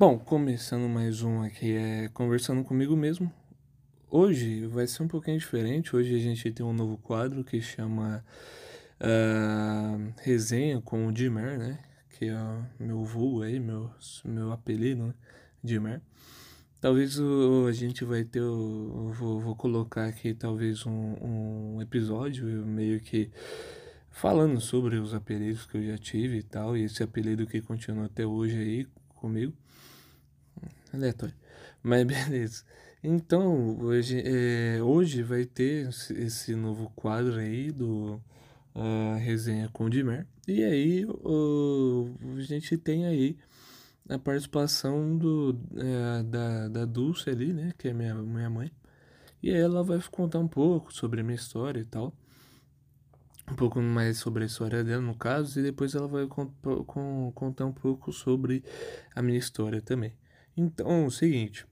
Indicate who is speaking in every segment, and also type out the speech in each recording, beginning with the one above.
Speaker 1: Bom, começando mais um aqui, é conversando comigo mesmo. Hoje vai ser um pouquinho diferente. Hoje a gente tem um novo quadro que chama uh, Resenha com o Dimer, né? Que é meu voo aí, meu, meu apelido, né? Dimer. Talvez o, a gente vai ter. Vou, vou colocar aqui talvez um, um episódio meio que falando sobre os apelidos que eu já tive e tal, e esse apelido que continua até hoje aí comigo. Aleatório. Mas beleza. Então, hoje, é, hoje vai ter esse novo quadro aí do uh, Resenha com o Dimer. E aí uh, a gente tem aí a participação do, uh, da, da Dulce ali, né? Que é minha, minha mãe. E aí ela vai contar um pouco sobre a minha história e tal. Um pouco mais sobre a história dela, no caso. E depois ela vai contar um pouco sobre a minha história também. Então, é o seguinte.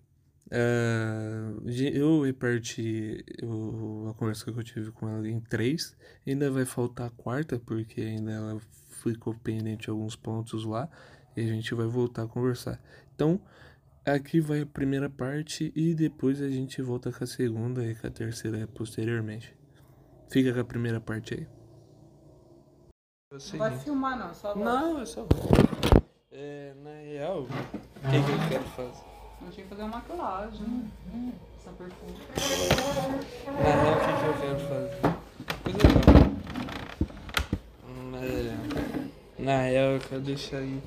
Speaker 1: Uh, eu reparti o, a conversa que eu tive com ela em três. Ainda vai faltar a quarta, porque ainda ela ficou pendente de alguns pontos lá. E a gente vai voltar a conversar. Então, aqui vai a primeira parte e depois a gente volta com a segunda e com a terceira posteriormente. Fica com a primeira parte aí.
Speaker 2: Não vai filmar não, só
Speaker 1: Não, é só É, na real, o que, que eu quero fazer?
Speaker 2: Eu tinha que fazer uma maquilagem. Essa perfume.
Speaker 1: Na real, o que, eu quero fazer? Coisa legal. Na, na real, eu quero deixar aí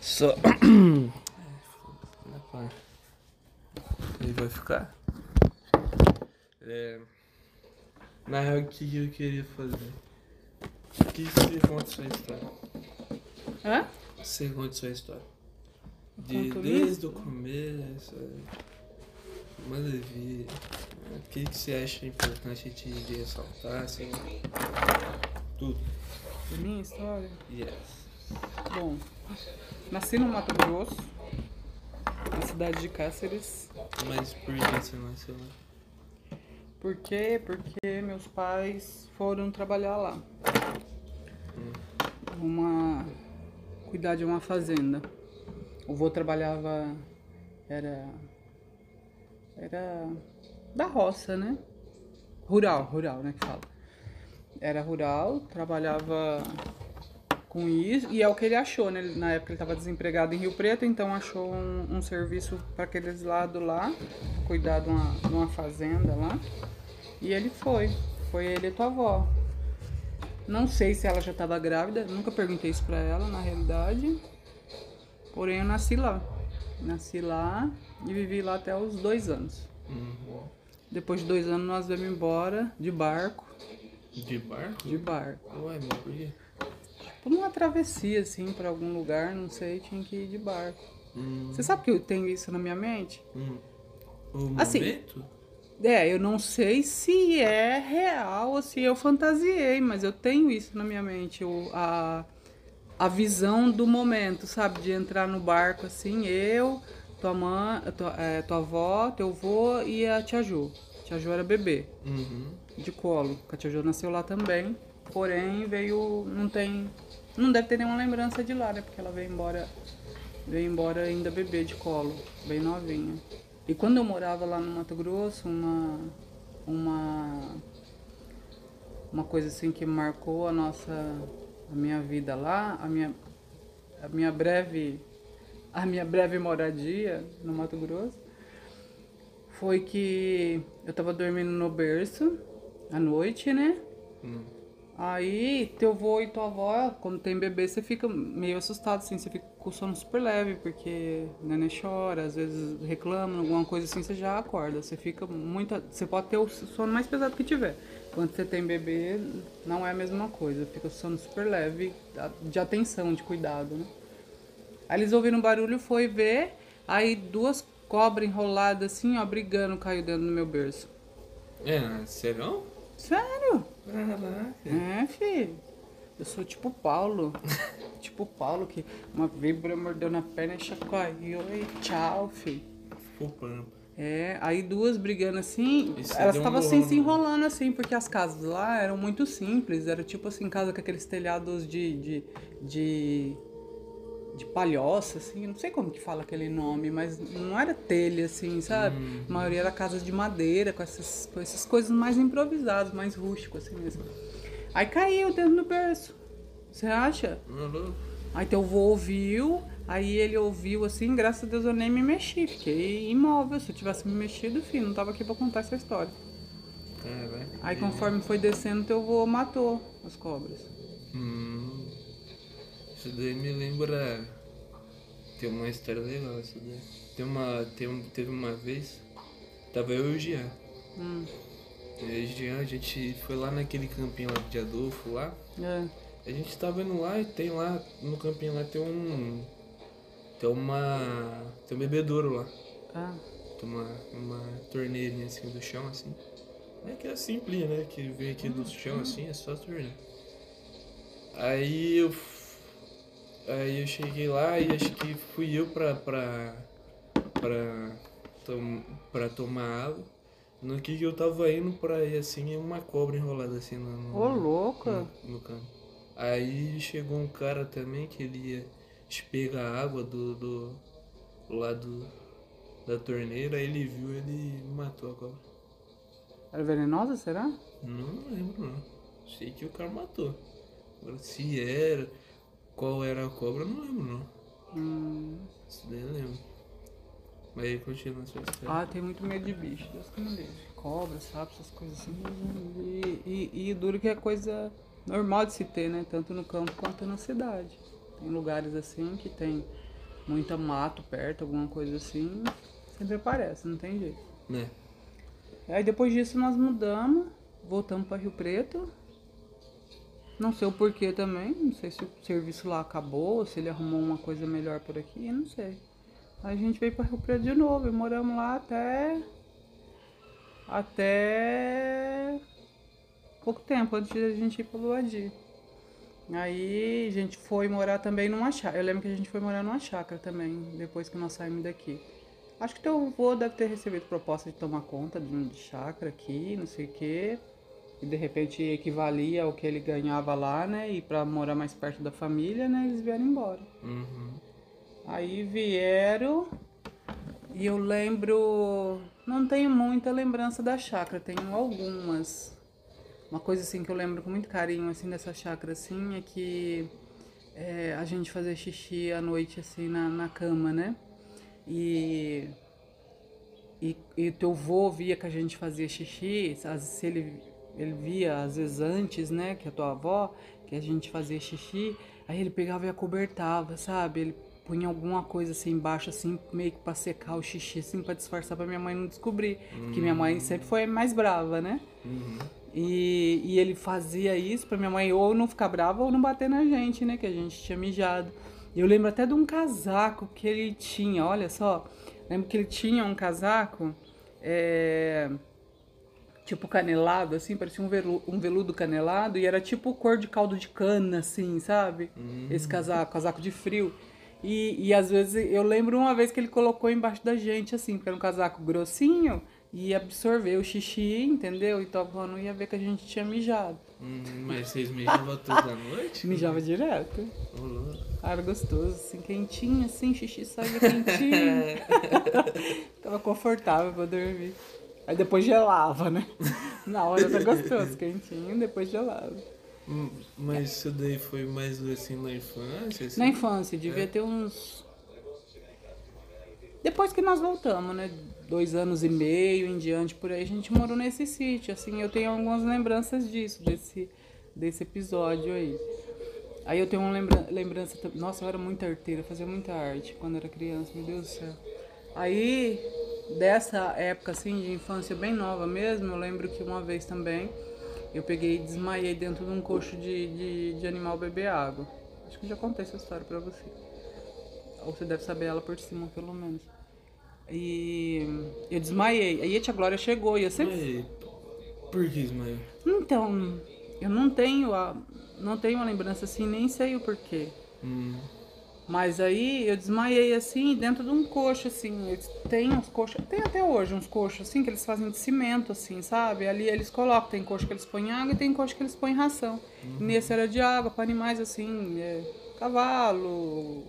Speaker 1: só. Ele vai ficar? É, na real, o que, que eu queria fazer? O que você conta sua história?
Speaker 2: Hã?
Speaker 1: Você conta sua história. De, desde o começo. Manda ver. O que, que você acha importante de, de ressaltar, assim? Tudo.
Speaker 2: Minha história?
Speaker 1: Yes.
Speaker 2: Bom, nasci no Mato Grosso, na cidade de Cáceres.
Speaker 1: Mas por que você nasceu lá?
Speaker 2: Por quê? Porque meus pais foram trabalhar lá. Hum. Uma. cuidar de uma fazenda. O vô trabalhava. Era. Era. Da roça, né? Rural, rural, né? Que fala. Era rural, trabalhava com isso, e é o que ele achou, né? Na época ele estava desempregado em Rio Preto, então achou um, um serviço para aqueles lados lá, cuidar de uma, de uma fazenda lá. E ele foi, foi ele e tua avó. Não sei se ela já estava grávida, nunca perguntei isso para ela, na realidade. Porém, eu nasci lá. Nasci lá e vivi lá até os dois anos.
Speaker 1: Uhum.
Speaker 2: Depois de dois anos, nós viemos embora de barco.
Speaker 1: De barco?
Speaker 2: De barco.
Speaker 1: Ué, mas por quê?
Speaker 2: Tipo, numa travessia, assim, pra algum lugar, não sei, tinha que ir de barco.
Speaker 1: Hum.
Speaker 2: Você sabe que eu tenho isso na minha mente?
Speaker 1: Hum. O
Speaker 2: Assim,
Speaker 1: momento?
Speaker 2: É, eu não sei se é real ou se eu fantasiei, mas eu tenho isso na minha mente. O, a, a visão do momento, sabe? De entrar no barco assim, eu, tua mãe, tua, é, tua avó, teu avô e a tia Ju. A tia Ju era bebê,
Speaker 1: Uhum.
Speaker 2: de colo. A tia Ju nasceu lá também. Porém, veio. Não tem. Não deve ter nenhuma lembrança de lá, né? Porque ela veio embora. Veio embora ainda bebê de colo, bem novinha. E quando eu morava lá no Mato Grosso, uma. Uma. Uma coisa assim que marcou a nossa. A minha vida lá, a minha. A minha breve. A minha breve moradia no Mato Grosso. Foi que eu tava dormindo no berço à noite, né?
Speaker 1: Hum.
Speaker 2: Aí, teu avô e tua avó, quando tem bebê, você fica meio assustado, assim, você fica com o sono super leve, porque o neném chora, às vezes reclama, alguma coisa assim, você já acorda. Você fica muito. Você pode ter o sono mais pesado que tiver. Quando você tem bebê, não é a mesma coisa, fica o sono super leve, de atenção, de cuidado, né? Aí eles ouviram um barulho, foi ver, aí duas cobras enroladas assim, ó, brigando, caiu dentro do meu berço.
Speaker 1: É, sério?
Speaker 2: Sério?
Speaker 1: Caraca.
Speaker 2: É, filho. Eu sou tipo Paulo. tipo Paulo, que uma víbora mordeu na perna e chacoalhou e tchau, filho.
Speaker 1: Ficou pampa.
Speaker 2: É, aí duas brigando assim,
Speaker 1: E você
Speaker 2: elas
Speaker 1: deu um
Speaker 2: estavam assim se enrolando assim, porque as casas lá eram muito simples, era tipo assim, casa com aqueles telhados de. de. de, de palhoça, assim, não sei como que fala aquele nome, mas não era telha, assim, sabe?
Speaker 1: Uhum.
Speaker 2: A maioria era casas de madeira, com essas, com essas coisas mais improvisadas, mais rústico, assim mesmo. Aí caiu dentro do berço. Você acha?
Speaker 1: Uhum.
Speaker 2: Aí teu avô ouviu, aí ele ouviu assim, graças a Deus eu nem me mexi, fiquei imóvel. Se eu tivesse me mexido, filho, não tava aqui pra contar essa história.
Speaker 1: Caraca.
Speaker 2: Aí conforme foi descendo, teu avô matou as cobras.
Speaker 1: Hum, isso daí me lembra. Tem uma história legal isso daí. Tem uma, tem, um- teve uma vez, tava eu e o Jean.
Speaker 2: Hum,
Speaker 1: Eu e o Jean, a gente foi lá naquele campinho lá de Adolfo lá.
Speaker 2: é.
Speaker 1: A gente tava indo lá e tem lá, no campinho lá tem um. Tem uma. Tem um bebedouro lá.
Speaker 2: Ah,
Speaker 1: Tem uma, uma torneirinha assim do chão assim. É que é simples, né? Que vem aqui do chão assim, é só torneira. Aí eu. Aí eu cheguei lá e acho que fui eu pra. pra. pra, tom, pra tomar água. No que que eu tava indo pra ir assim, é uma cobra enrolada assim no, no,
Speaker 2: ô louca.
Speaker 1: no, no campo. Aí chegou um cara também que ele ia espegar a água do, do lado da torneira, ele viu, ele matou a cobra.
Speaker 2: Era venenosa, será?
Speaker 1: Não lembro não. Sei que o cara matou. Agora se era, qual era a cobra, não lembro não.
Speaker 2: Hum.
Speaker 1: Isso daí eu lembro. Mas aí continua a sua história.
Speaker 2: Ah, tem muito medo de bicho, Deus que me livre. Cobra, sabe, essas coisas assim. E, e, e duro que é coisa normal de se ter, né? Tanto no campo quanto na cidade. Tem lugares assim que tem muita mato perto, alguma coisa assim. Sempre aparece, não tem jeito.
Speaker 1: Né?
Speaker 2: Aí depois disso nós mudamos, voltamos para Rio Preto. Não sei o porquê também, não sei se o serviço lá acabou, se ele arrumou uma coisa melhor por aqui, não sei. Aí a gente veio para Rio Preto de novo e moramos lá até. até. pouco tempo, antes de a gente ir pro Luadi. Aí a gente foi morar também numa chácara. Eu lembro que a gente foi morar numa chácara também, depois que nós saímos daqui. Acho que teu avô deve ter recebido proposta de tomar conta de, um- chácara aqui, não sei o quê. E de repente equivalia ao que ele ganhava lá, né? E pra morar mais perto da família, né? Eles vieram embora.
Speaker 1: Uhum.
Speaker 2: Aí vieram e eu lembro. Não tenho muita lembrança da chácara, tenho algumas. Uma coisa assim que eu lembro com muito carinho assim dessa chácara assim é que é, a gente fazia xixi à noite assim na, na cama, né? E, e, e teu vô via que a gente fazia xixi, às- se ele, ele via às vezes antes, né, que a tua avó, que a gente fazia xixi, aí ele pegava e acobertava, sabe? Ele punha alguma coisa assim embaixo, assim, meio que pra secar o xixi, assim, pra disfarçar pra minha mãe não descobrir. Porque minha mãe sempre foi mais brava, né?
Speaker 1: Uhum.
Speaker 2: E, e ele fazia isso pra minha mãe ou não ficar brava ou não bater na gente, né? Que a gente tinha mijado. Eu lembro até de um casaco que ele tinha, olha só. Lembro que ele tinha um casaco, é, tipo canelado, assim, parecia um, velu, um veludo canelado, e era tipo cor de caldo de cana, assim, sabe? Esse casaco, casaco de frio. E, e às vezes eu lembro uma vez que ele colocou embaixo da gente, assim, porque era um casaco grossinho e absorveu o xixi, entendeu? Então a avó não ia ver que a gente tinha mijado.
Speaker 1: Hum, mas vocês mijavam toda noite?
Speaker 2: Mijava direto.
Speaker 1: Ô, louco.
Speaker 2: Ah, Era gostoso, assim, quentinho, assim, xixi saía quentinho. Tava confortável pra dormir. Aí depois gelava, né? Na hora tá gostoso, quentinho, depois gelava.
Speaker 1: Hum, Mas isso daí foi mais assim na infância? Assim?
Speaker 2: Na infância, devia ter uns. Depois que nós voltamos, né? Dois anos e meio em diante, por aí, a gente morou nesse sítio. Assim, eu tenho algumas lembranças disso, desse, desse episódio aí. Aí eu tenho uma lembra lembrança. Nossa, eu era muito arteira, fazia muita arte quando era criança, meu Deus do céu. Aí, dessa época assim, de infância bem nova mesmo, eu lembro que uma vez também eu peguei e desmaiei dentro de um coxo de, de, de animal beber água. Acho que já contei essa história pra você. Ou você deve saber ela por cima, pelo menos. E eu desmaiei. Aí a tia Glória chegou e eu sempre.
Speaker 1: Por que Ismael?
Speaker 2: Então, eu não tenho a. Não tenho uma lembrança assim, nem sei o porquê.
Speaker 1: Hum,
Speaker 2: Mas aí eu desmaiei assim, dentro de um coxo, assim. Eles têm uns coxos, tem até hoje uns coxos assim, que eles fazem de cimento, assim, sabe? Ali eles colocam, tem coxo que eles põem água e tem coxo que eles põem ração. E nesse era de água, para animais assim, é, cavalo,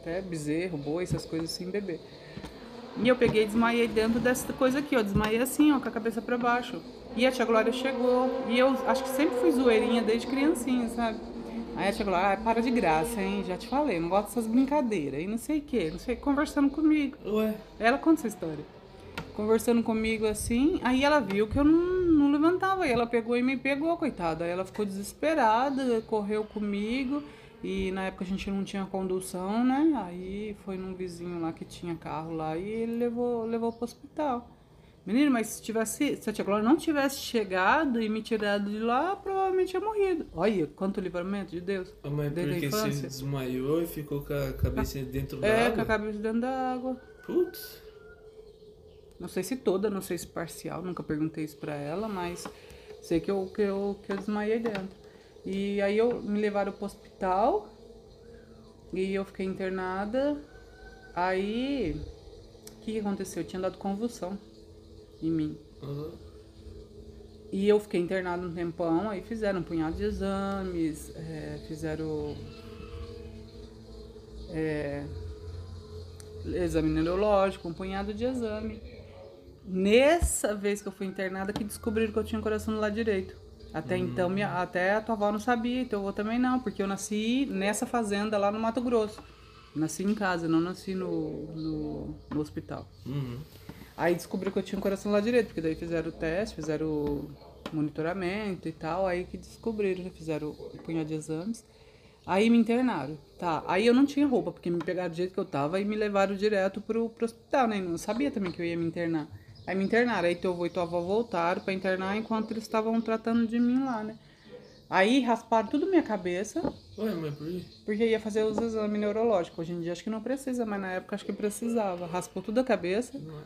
Speaker 2: até bezerro, boi, essas coisas assim, beber. E eu peguei e desmaiei dentro dessa coisa aqui, ó. Desmaiei assim, ó, com a cabeça para baixo. E a tia Glória chegou. E eu acho que sempre fui zoeirinha desde criancinha, sabe? Aí a tia Glória, ah, para de graça, hein? Já te falei, não gosto dessas brincadeiras. E não sei o quê, não sei, conversando comigo.
Speaker 1: Ué?
Speaker 2: Ela conta essa história. Conversando comigo assim, aí ela viu que eu não, não levantava. E ela pegou e me pegou, coitada. Aí ela ficou desesperada, correu comigo. E na época a gente não tinha condução, né? Aí foi num vizinho lá que tinha carro lá e ele levou, levou pro hospital. Menino, mas se tivesse, se a tia Glória não tivesse chegado e me tirado de lá, provavelmente tinha morrido. Olha, quanto livramento de Deus.
Speaker 1: Ah, mas porque você desmaiou e ficou com a cabeça dentro da
Speaker 2: é,
Speaker 1: água?
Speaker 2: É, com a cabeça dentro da água.
Speaker 1: Putz.
Speaker 2: Não sei se toda, não sei se parcial, nunca perguntei isso pra ela, mas sei que eu, que eu, que eu desmaiei dentro. E aí eu me levaram pro hospital e eu fiquei internada. Aí o que, que aconteceu? Eu tinha dado convulsão em mim. Uhum. E eu fiquei internada um tempão, aí fizeram um punhado de exames, é, fizeram é, exame neurológico, um punhado de exame. Nessa vez que eu fui internada que descobriram que eu tinha um coração do lado direito. Até hum. então, minha, até a tua avó não sabia, teu avô também não, porque eu nasci nessa fazenda lá no Mato Grosso. Nasci em casa, não nasci no, no, no hospital. Uhum. Aí descobriu que eu tinha um coração lá direito, porque daí fizeram o teste, fizeram o monitoramento e tal, aí que descobriram, fizeram o punhado de exames. Aí me internaram, tá. Aí eu não tinha roupa, porque me pegaram do jeito que eu tava e me levaram direto pro, pro hospital, né? Não sabia também que eu ia me internar. Aí me internaram. Aí teu avô e tua avó voltaram pra internar enquanto eles estavam tratando de mim lá, né? Aí rasparam tudo minha cabeça.
Speaker 1: Ué, mas por quê?
Speaker 2: Porque ia fazer os exames neurológicos. Hoje em dia acho que não precisa, mas na época acho que precisava. Raspou tudo a cabeça. Nossa.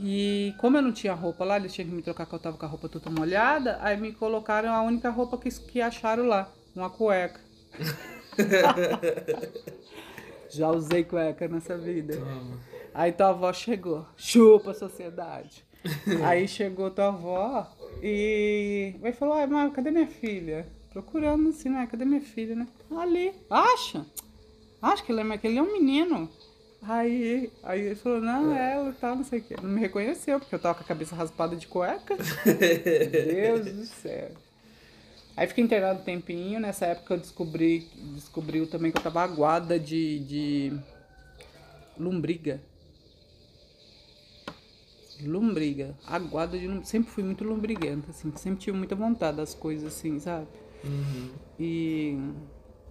Speaker 2: E como eu não tinha roupa lá, eles tinham que me trocar que eu tava com a roupa toda molhada. Aí me colocaram a única roupa que, que acharam lá, uma cueca. Já usei cueca nessa vida. Toma. Aí tua avó chegou, chupa a sociedade. aí chegou tua avó e aí falou, ai, mas cadê minha filha? Procurando assim, né? Cadê minha filha, né? Ali, acha? Acho que ele é, que ele é um menino. Aí, aí ele falou, não, é ela e tal, não sei o quê. Não me reconheceu, porque eu tava com a cabeça raspada de cueca. Deus do céu. Aí fiquei internado um tempinho, nessa época eu descobri, descobriu também que eu tava aguada de, de lombriga lombriga, aguada de lombriga. Sempre fui muito lombriguenta, assim, sempre tive muita vontade das coisas assim, sabe? Uhum. E,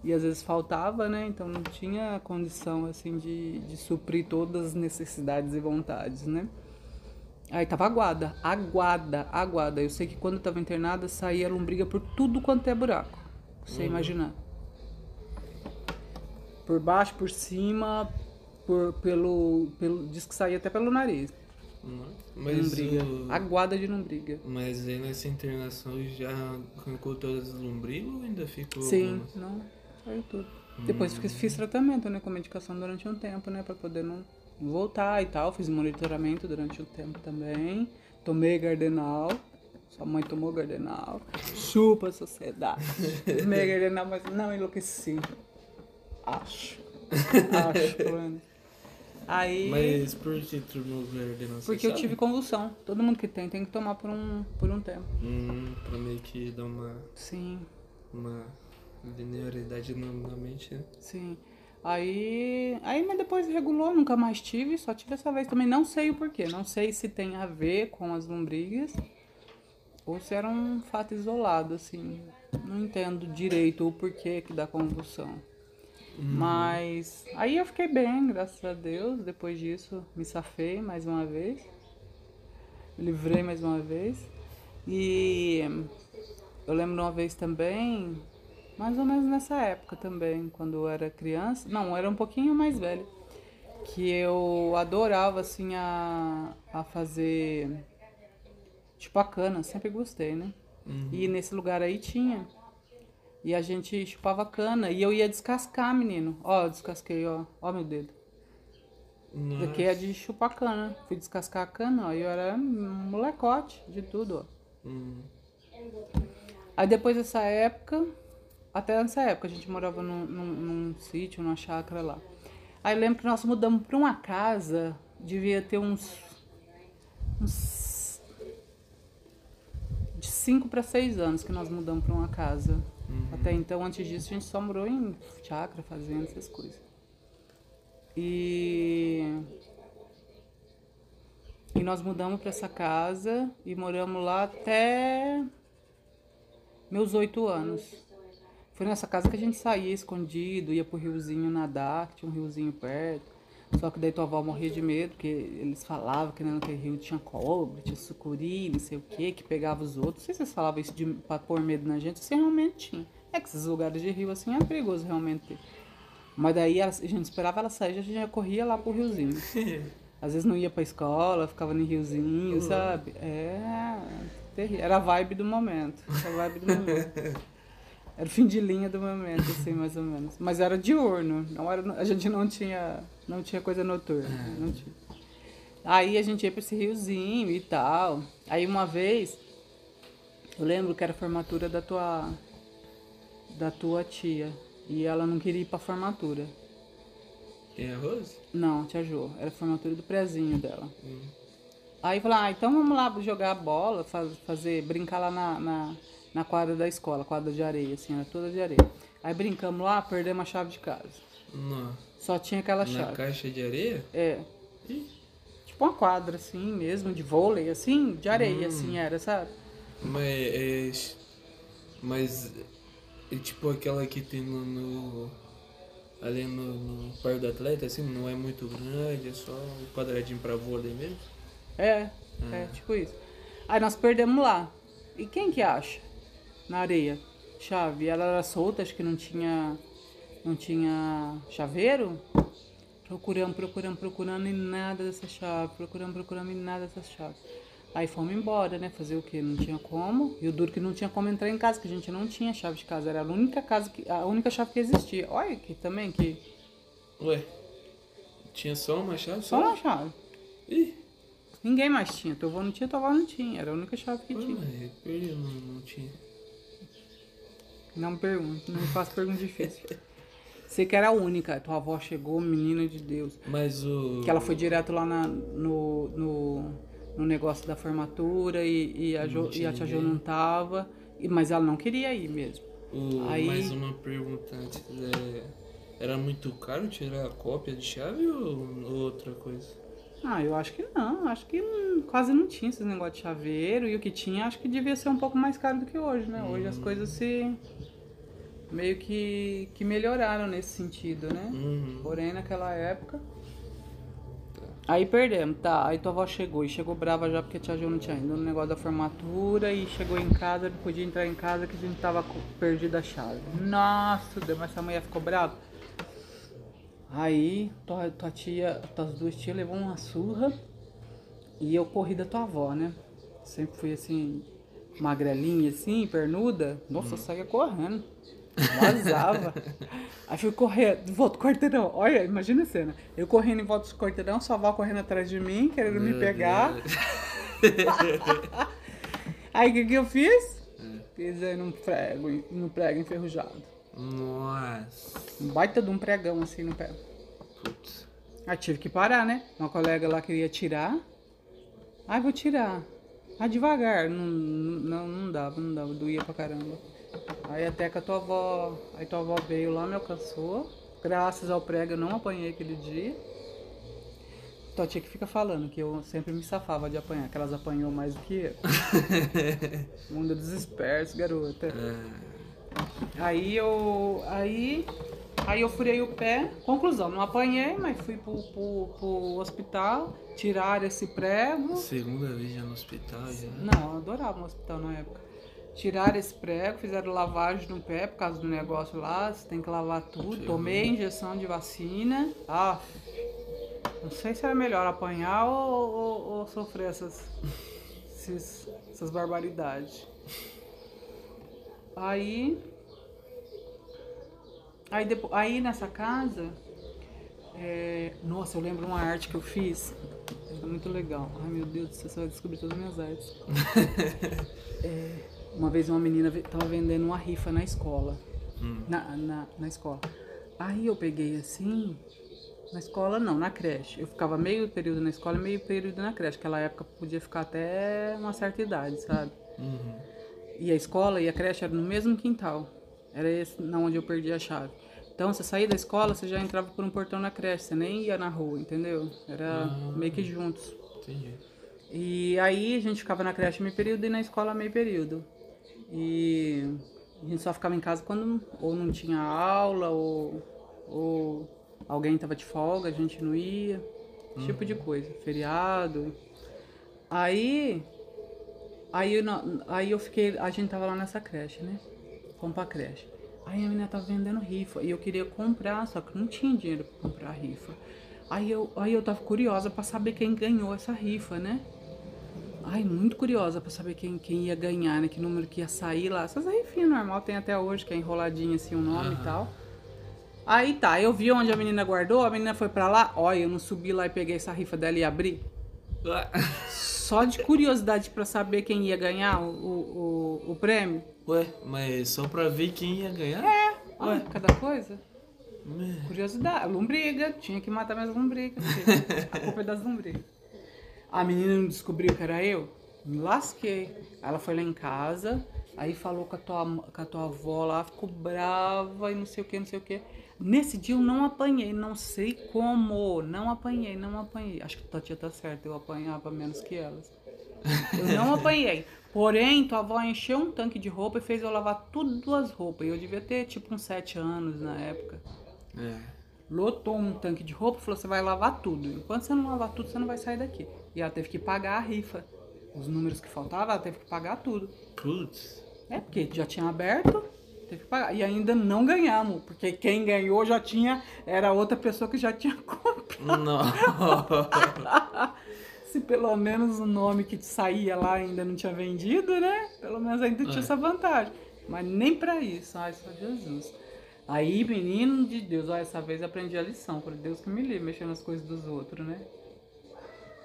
Speaker 2: e às vezes faltava, né? Então não tinha condição, assim, de, de suprir todas as necessidades e vontades, né? Aí tava aguada, aguada, aguada. Eu sei que quando eu tava internada saía lombriga por tudo quanto é buraco. Você uhum. imaginar. Por baixo, por cima, por, pelo, pelo. Diz que saía até pelo nariz. Mas lombriga. O... Aguada de lombriga.
Speaker 1: Mas aí nessa internação já arrancou todas as lombrigas ou ainda ficou?
Speaker 2: Sim, algumas? não, saiu tudo. Hum. Depois fiz, fiz tratamento, né, com medicação durante um tempo, né, pra poder não voltar e tal. Fiz monitoramento durante um tempo também. Tomei Gardenal. Sua mãe tomou Gardenal. Chupa a sociedade. Tomei Gardenal, mas não enlouqueci. Acho. Acho, mano. Aí,
Speaker 1: Mas por que tomou Gardenal?
Speaker 2: Porque eu tive convulsão. Todo mundo que tem, tem que tomar por um, por um tempo.
Speaker 1: Hum, pra meio que dar uma...
Speaker 2: Sim.
Speaker 1: Uma linearidade na, na mente, né?
Speaker 2: Sim. Aí, aí, mas depois regulou, nunca mais tive, só tive essa vez também. Não sei o porquê, não sei se tem a ver com as lombrigas ou se era um fato isolado, assim. Não entendo direito o porquê que dá convulsão. Uhum. Mas aí eu fiquei bem, graças a Deus. Depois disso, me safei mais uma vez. Livrei mais uma vez. E eu lembro uma vez também, mais ou menos nessa época também, quando eu era criança. Não, eu era um pouquinho mais velho. Que eu adorava, assim, a, a fazer tipo a cana. Sempre gostei, né? Uhum. E nesse lugar aí tinha. E a gente chupava cana. E eu ia descascar, menino. Ó, descasquei, ó. Ó meu dedo. Nossa. Daqui é de chupar cana. Fui descascar a cana, ó. E eu era um molecote de tudo, ó. Hum. Aí depois dessa época, até nessa época, a gente morava num, num, num sítio, numa chácara lá. Aí lembro que nós mudamos para uma casa, devia ter uns. uns de 5 para 6 anos que nós mudamos para uma casa.
Speaker 1: Uhum.
Speaker 2: Até então, antes disso, a gente só morou em chácara, fazenda, essas coisas. E. E nós mudamos para essa casa e moramos lá até meus oito anos. Foi nessa casa que a gente saía escondido, ia pro riozinho nadar, que tinha um riozinho perto. Só que daí tua avó morria de medo, porque eles falavam que naquele rio tinha cobra, tinha sucuri, não sei o que, que pegava os outros. Não sei se vocês falavam isso de, pra pôr medo na gente, se realmente tinha. É que esses lugares de rio assim é perigoso realmente ter. Mas daí a gente esperava ela sair, a gente já corria lá pro riozinho. Às vezes não ia pra escola, ficava no riozinho, sabe? É, terrível. Era a vibe do momento. Era a vibe do momento. Era o fim de linha do momento, assim, mais ou menos. Mas era diurno, não era, a gente não tinha, não tinha coisa noturna. Não tinha. Aí a gente ia pra esse riozinho e tal. Aí uma vez, eu lembro que era a formatura da tua, da tua tia. E ela não queria ir pra formatura.
Speaker 1: Quem é a Rose?
Speaker 2: Não, tia Jo. Era a formatura do prezinho dela. Aí falou, ah, então vamos lá jogar bola, faz- fazer, brincar lá na, na, na quadra da escola, quadra de areia, assim, era toda de areia. Aí brincamos lá, perdemos a chave de casa.
Speaker 1: Não.
Speaker 2: Só tinha aquela
Speaker 1: Na
Speaker 2: chave.
Speaker 1: caixa de areia?
Speaker 2: É. Tipo uma quadra, assim mesmo, de vôlei, assim, de areia, assim, era, sabe?
Speaker 1: Mas é. Mas. É tipo aquela que tem no. no- ali no, no parque do atleta, assim, não é muito grande, é só um quadradinho pra vôlei mesmo.
Speaker 2: É, é, tipo isso. Aí nós perdemos lá. E quem que acha? Na areia. Chave. Ela era solta, acho que não tinha. Não tinha chaveiro. Procuramos, procuramos, procurando e nada dessa chave. Procuramos, procuramos e nada dessa chave. Aí fomos embora, né? Fazer o quê? Não tinha como. E o duro que não tinha como entrar em casa, que a gente não tinha chave de casa. Era a única casa que. A única chave que existia. Olha aqui também que.
Speaker 1: Ué, tinha só uma chave?
Speaker 2: Só uma chave.
Speaker 1: Ih,
Speaker 2: Ninguém mais tinha. Teu avô não tinha, tua avó não tinha. Era a única chave que
Speaker 1: ué,
Speaker 2: tinha.
Speaker 1: mas perdi, não, não tinha.
Speaker 2: Não me pergunte, não me faça pergunta difícil. Sei que era a única. Tua avó chegou, menina de Deus.
Speaker 1: Mas o.
Speaker 2: Que ela foi direto lá na- no, no, no negócio da formatura e, e a, jo, e a tia Jo não tava. E- Mas ela não queria ir mesmo.
Speaker 1: o
Speaker 2: Aí-
Speaker 1: Mais uma pergunta antes. É, era muito caro tirar a cópia de chave ou ou outra coisa?
Speaker 2: Ah, eu acho que não. Acho que hum, quase não tinha esses negócio de chaveiro. E o que tinha, acho que devia ser um pouco mais caro do que hoje, né? Hoje as coisas se. meio que, que melhoraram nesse sentido, né?
Speaker 1: Uhum.
Speaker 2: Porém, naquela época. Aí perdemos, tá. Aí tua avó chegou e chegou brava já porque a tia Jo não tinha ido no negócio da formatura e chegou em casa, não podia entrar em casa que a gente tava perdida a chave. Nossa, Deus, mas essa mulher ficou brava. Aí tua, tua tia, tuas duas tias levou uma surra e eu corri da tua avó, né? Sempre fui assim, magrelinha assim, pernuda. Nossa, eu saía correndo. Vazava. Aí fui correr de volta do quarteirão. Olha, imagina a cena. Eu correndo em volta do quarteirão, sua avó correndo atrás de mim, querendo me
Speaker 1: Meu
Speaker 2: pegar.
Speaker 1: Deus.
Speaker 2: Aí o que, que eu fiz? Pisei num prego, num prego enferrujado.
Speaker 1: Nossa.
Speaker 2: Um baita de um pregão assim no pé.
Speaker 1: Putz.
Speaker 2: Aí tive que parar, né? Uma colega lá queria tirar. Ai, vou tirar. Ah, devagar. Não, não, não dava, não dava. Doía pra caramba. Aí até que a tua avó. Aí tua avó veio lá, me alcançou. Graças ao prego eu não apanhei aquele dia. Tua tia que fica falando que eu sempre me safava de apanhar, que elas apanhou mais do que eu. Mundo dos espertos, garota.
Speaker 1: É,
Speaker 2: Aí eu. Aí. Aí eu furei o pé. Conclusão, não apanhei, mas fui pro, pro, pro hospital, tiraram esse prego.
Speaker 1: segunda vez já no hospital já.
Speaker 2: Não, eu adorava no hospital na época. Tiraram esse prego, fizeram lavagem no pé por causa do negócio lá, você tem que lavar tudo. Tomei injeção de vacina. Ah, não sei se era melhor apanhar ou, ou- ou sofrer essas, essas barbaridades. Aí. Aí, depois, aí nessa casa. é, nossa, eu lembro uma arte que eu fiz. Era muito legal. Ai meu Deus, você vai descobrir todas as minhas artes. É, uma vez uma menina ve- tava vendendo uma rifa na escola.
Speaker 1: Hum.
Speaker 2: Na, na, na escola. Aí eu peguei assim Na escola não, na creche. Eu ficava meio período na escola e meio período na creche. Naquela época podia ficar até uma certa idade, sabe?
Speaker 1: Uhum.
Speaker 2: E a escola e a creche eram no mesmo quintal. Era esse onde eu perdi a chave. Então, você saía da escola, você já entrava por um portão na creche, você nem ia na rua, entendeu? Era
Speaker 1: Ah.
Speaker 2: meio que juntos.
Speaker 1: Entendi.
Speaker 2: E aí a gente ficava na creche meio período e na escola meio período. E a gente só ficava em casa quando ou não tinha aula ou, ou alguém tava de folga, a gente não ia. Esse tipo de coisa. Feriado. Aí. Aí eu, aí eu fiquei. A gente tava lá nessa creche, né? Fomos pra creche. Aí a menina tava vendendo rifa e eu queria comprar, só que não tinha dinheiro pra comprar a rifa. Aí eu, aí eu tava curiosa pra saber quem ganhou essa rifa, né? Ai, muito curiosa pra saber quem, quem ia ganhar, né? Que número que ia sair lá. Essas rifinhas normal tem até hoje, que é enroladinha assim o nome e tal. Aí tá, eu vi onde a menina guardou, a menina foi pra lá. Olha, eu não subi lá e peguei essa rifa dela e abri. Só de curiosidade pra saber quem ia ganhar o, o, o, o prêmio.
Speaker 1: Ué, mas só pra ver quem ia ganhar?
Speaker 2: Olha, cada coisa.
Speaker 1: É.
Speaker 2: Curiosidade. Lombriga. Tinha que matar minhas lombrigas. A culpa é das lombrigas. A menina não descobriu que era eu? Me lasquei. Ela foi lá em casa, aí falou com a tua, com a tua avó lá, ficou brava e não sei o que, não sei o que. Nesse dia eu não apanhei, não sei como. Não apanhei, não apanhei. Acho que tua tia tá certa, eu apanhava menos que elas. Eu não apanhei. Porém, tua avó encheu um tanque de roupa e fez eu lavar tudo as roupas. E eu devia ter tipo uns sete anos na época.
Speaker 1: É.
Speaker 2: Lotou um tanque de roupa e falou: você vai lavar tudo. Enquanto você não lavar tudo, você não vai sair daqui. E ela teve que pagar a rifa. Os números que faltavam, ela teve que pagar tudo.
Speaker 1: Putz.
Speaker 2: É, porque já tinha aberto, teve que pagar. E ainda não ganhamos, porque quem ganhou já tinha. Era outra pessoa que já tinha comprado.
Speaker 1: Não.
Speaker 2: Se pelo menos o nome que saía lá ainda não tinha vendido, né? Pelo menos ainda tinha
Speaker 1: É.
Speaker 2: essa vantagem. Mas nem pra isso, ai, só Jesus. Aí, menino de Deus, ó, essa vez aprendi a lição. Falei, Deus que me livre, mexendo nas coisas dos outros, né?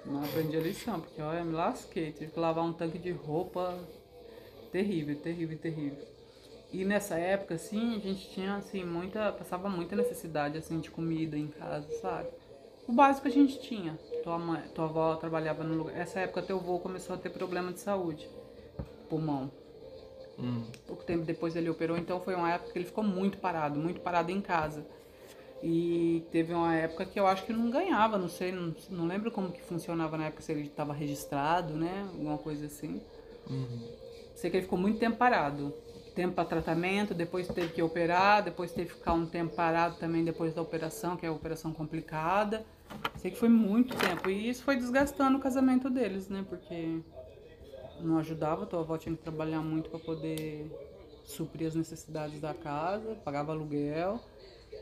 Speaker 2: Não aprendi a lição, porque olha, me lasquei. Tive que lavar um tanque de roupa terrível, terrível, terrível. E nessa época, assim, a gente tinha, assim, muita. Passava muita necessidade, assim, de comida em casa, sabe? O básico a gente tinha. Tua, mãe, tua avó trabalhava no lugar. Essa época teu avô começou a ter problema de saúde. Pulmão.
Speaker 1: Hum.
Speaker 2: Pouco tempo depois ele operou, então foi uma época que ele ficou muito parado, muito parado em casa. E teve uma época que eu acho que não ganhava, não sei, não, não lembro como que funcionava na época, se ele estava registrado, né? Alguma coisa assim.
Speaker 1: Uhum.
Speaker 2: Sei que ele ficou muito tempo parado. Tempo para tratamento, depois teve que operar, depois teve que ficar um tempo parado também depois da operação, que é a operação complicada. Sei que foi muito tempo. E isso foi desgastando o casamento deles, né? Porque não ajudava, tua avó tinha que trabalhar muito para poder suprir as necessidades da casa, pagava aluguel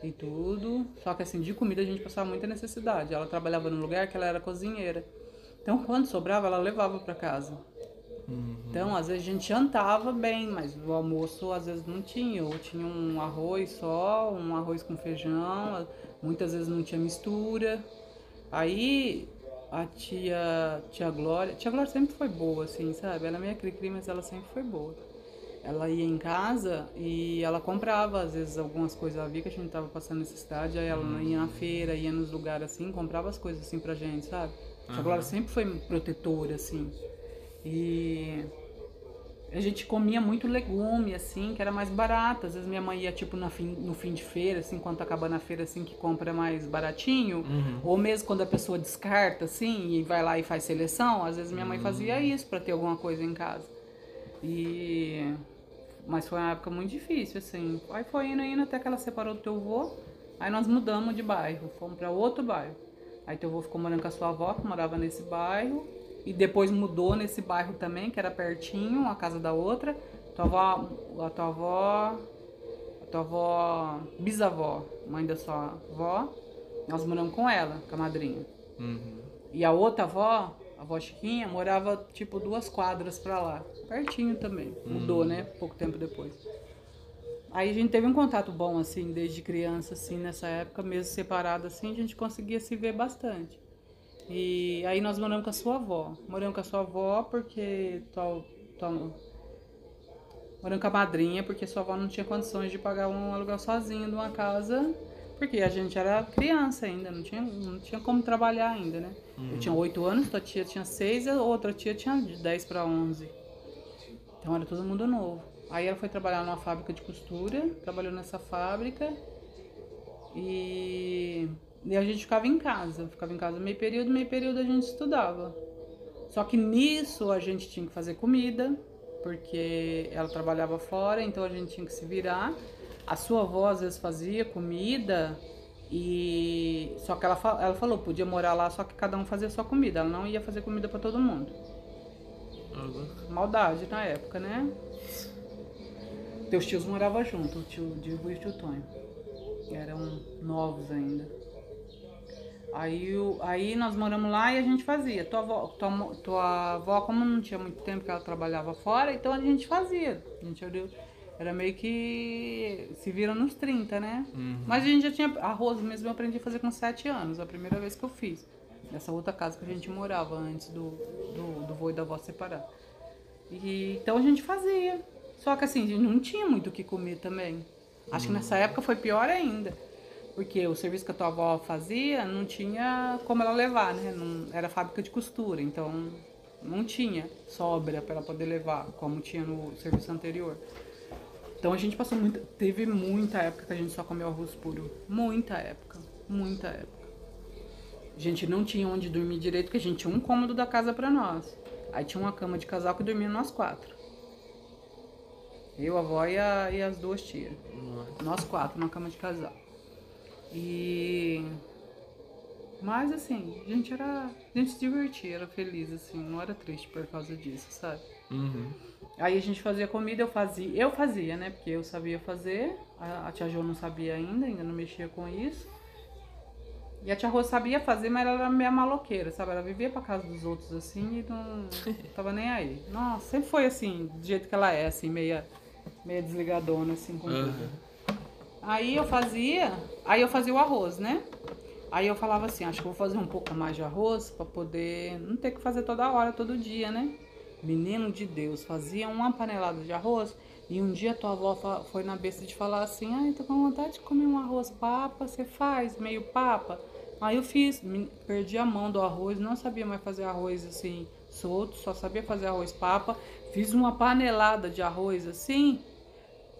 Speaker 2: e tudo. Só que assim, de comida a gente passava muita necessidade. Ela trabalhava num lugar que ela era cozinheira. Então, quando sobrava, ela levava para casa.
Speaker 1: Uhum.
Speaker 2: Então, às vezes a gente jantava bem, mas o almoço às vezes não tinha. Ou tinha um arroz só, um arroz com feijão, muitas vezes não tinha mistura. Aí a tia, tia Glória, tia Glória sempre foi boa, assim, sabe? Ela é meio cri-cri, mas ela sempre foi boa. Ela ia em casa e ela comprava, às vezes, algumas coisas. Ela via que a gente tava passando necessidade, aí ela ia na feira, ia nos lugares assim, comprava as coisas assim pra gente, sabe? A tia Glória sempre foi protetora, assim. E a gente comia muito legume, assim, que era mais barato. Às vezes minha mãe ia, tipo, na fim, no fim de feira, assim, quando tá acabando a feira, assim, que compra mais baratinho.
Speaker 1: Uhum.
Speaker 2: Ou mesmo quando a pessoa descarta, assim, e vai lá e faz seleção. Às vezes minha mãe fazia isso pra ter alguma coisa em casa. E... Mas foi uma época muito difícil, assim. Aí foi indo, indo, até que ela separou do teu avô. Aí nós mudamos de bairro, fomos pra outro bairro. Aí teu avô ficou morando com a sua avó, que morava nesse bairro. E depois mudou nesse bairro também, que era pertinho, uma casa da outra. Tua avó, a tua avó, a tua avó, bisavó, mãe da sua avó, nós moramos com ela, com a madrinha.
Speaker 1: Uhum.
Speaker 2: E a outra avó, a avó Chiquinha, morava tipo duas quadras pra lá, pertinho também. Mudou, né? Pouco tempo depois. Aí a gente teve um contato bom, assim, desde criança, assim, nessa época, mesmo separado, assim, a gente conseguia se ver bastante. E aí nós moramos com a sua avó. Moramos com a sua avó porque tua, moramos com a madrinha porque sua avó não tinha condições de pagar um aluguel sozinha de uma casa Porque a gente era criança ainda, não tinha, não tinha como trabalhar ainda, né? Eu tinha 8 anos, tua tia tinha 6 e a outra tia tinha de 10 para 11. Então era todo mundo novo. Aí ela foi trabalhar numa fábrica de costura, trabalhou nessa fábrica e, e a gente ficava em casa. Ficava em casa meio período, meio período a gente estudava. Só que nisso a gente tinha que fazer comida, porque ela trabalhava fora, então a gente tinha que se virar. A sua avó às vezes fazia comida e só que ela, ela falou, podia morar lá, só que cada um fazia sua comida, ela não ia fazer comida para todo mundo. Maldade na época, né? Teus tios moravam junto, o tio Diego e o tio Tonho. Eram novos ainda. Aí, aí nós moramos lá e a gente fazia. Tua avó, tua, tua avó, como não tinha muito tempo que ela trabalhava fora, então a gente fazia. A gente era, era meio que se vira nos 30, né? Uhum. Mas a gente já tinha. Arroz mesmo eu aprendi a fazer com 7 anos, a primeira vez que eu fiz. Nessa outra casa que a gente morava antes do, do, do vô e da avó separar. E, então a gente fazia. Só que assim, a gente não tinha muito o que comer também. Acho uhum. que nessa época foi pior ainda. Porque o serviço que a tua avó fazia não tinha como ela levar, né? Não, era fábrica de costura, então não tinha sobra para ela poder levar, como tinha no serviço anterior. Então a gente passou muito. Teve muita época que a gente só comeu arroz puro. Muita época. Muita época. A gente não tinha onde dormir direito, porque a gente tinha um cômodo da casa para nós. Aí tinha uma cama de casal que dormia nós quatro. Eu, a avó e, a, e as duas tias. Nossa. Nós quatro, numa cama de casal. E. Mas assim, a gente era. A gente se divertia, era feliz, assim, não era triste por causa disso, sabe? Uhum. Aí a gente fazia comida, eu fazia, eu fazia, né? Porque eu sabia fazer, a, a tia Jo não sabia ainda, ainda não mexia com isso. E a tia Rô sabia fazer, mas ela era meio maloqueira, sabe? Ela vivia pra casa dos outros assim e não tava nem aí. Nossa, sempre foi assim, do jeito que ela é, assim, meia, meia desligadona, assim, com uhum. tudo. Aí eu fazia, aí eu fazia o arroz, né? Aí eu falava assim, acho que vou fazer um pouco mais de arroz para poder não ter que fazer toda hora, todo dia, né? Menino de Deus, fazia uma panelada de arroz e um dia tua avó foi na besta de falar assim, ai, tô com vontade de comer um arroz papa, você faz meio papa? Aí eu fiz, perdi a mão do arroz, não sabia mais fazer arroz assim solto, só sabia fazer arroz papa. Fiz uma panelada de arroz assim,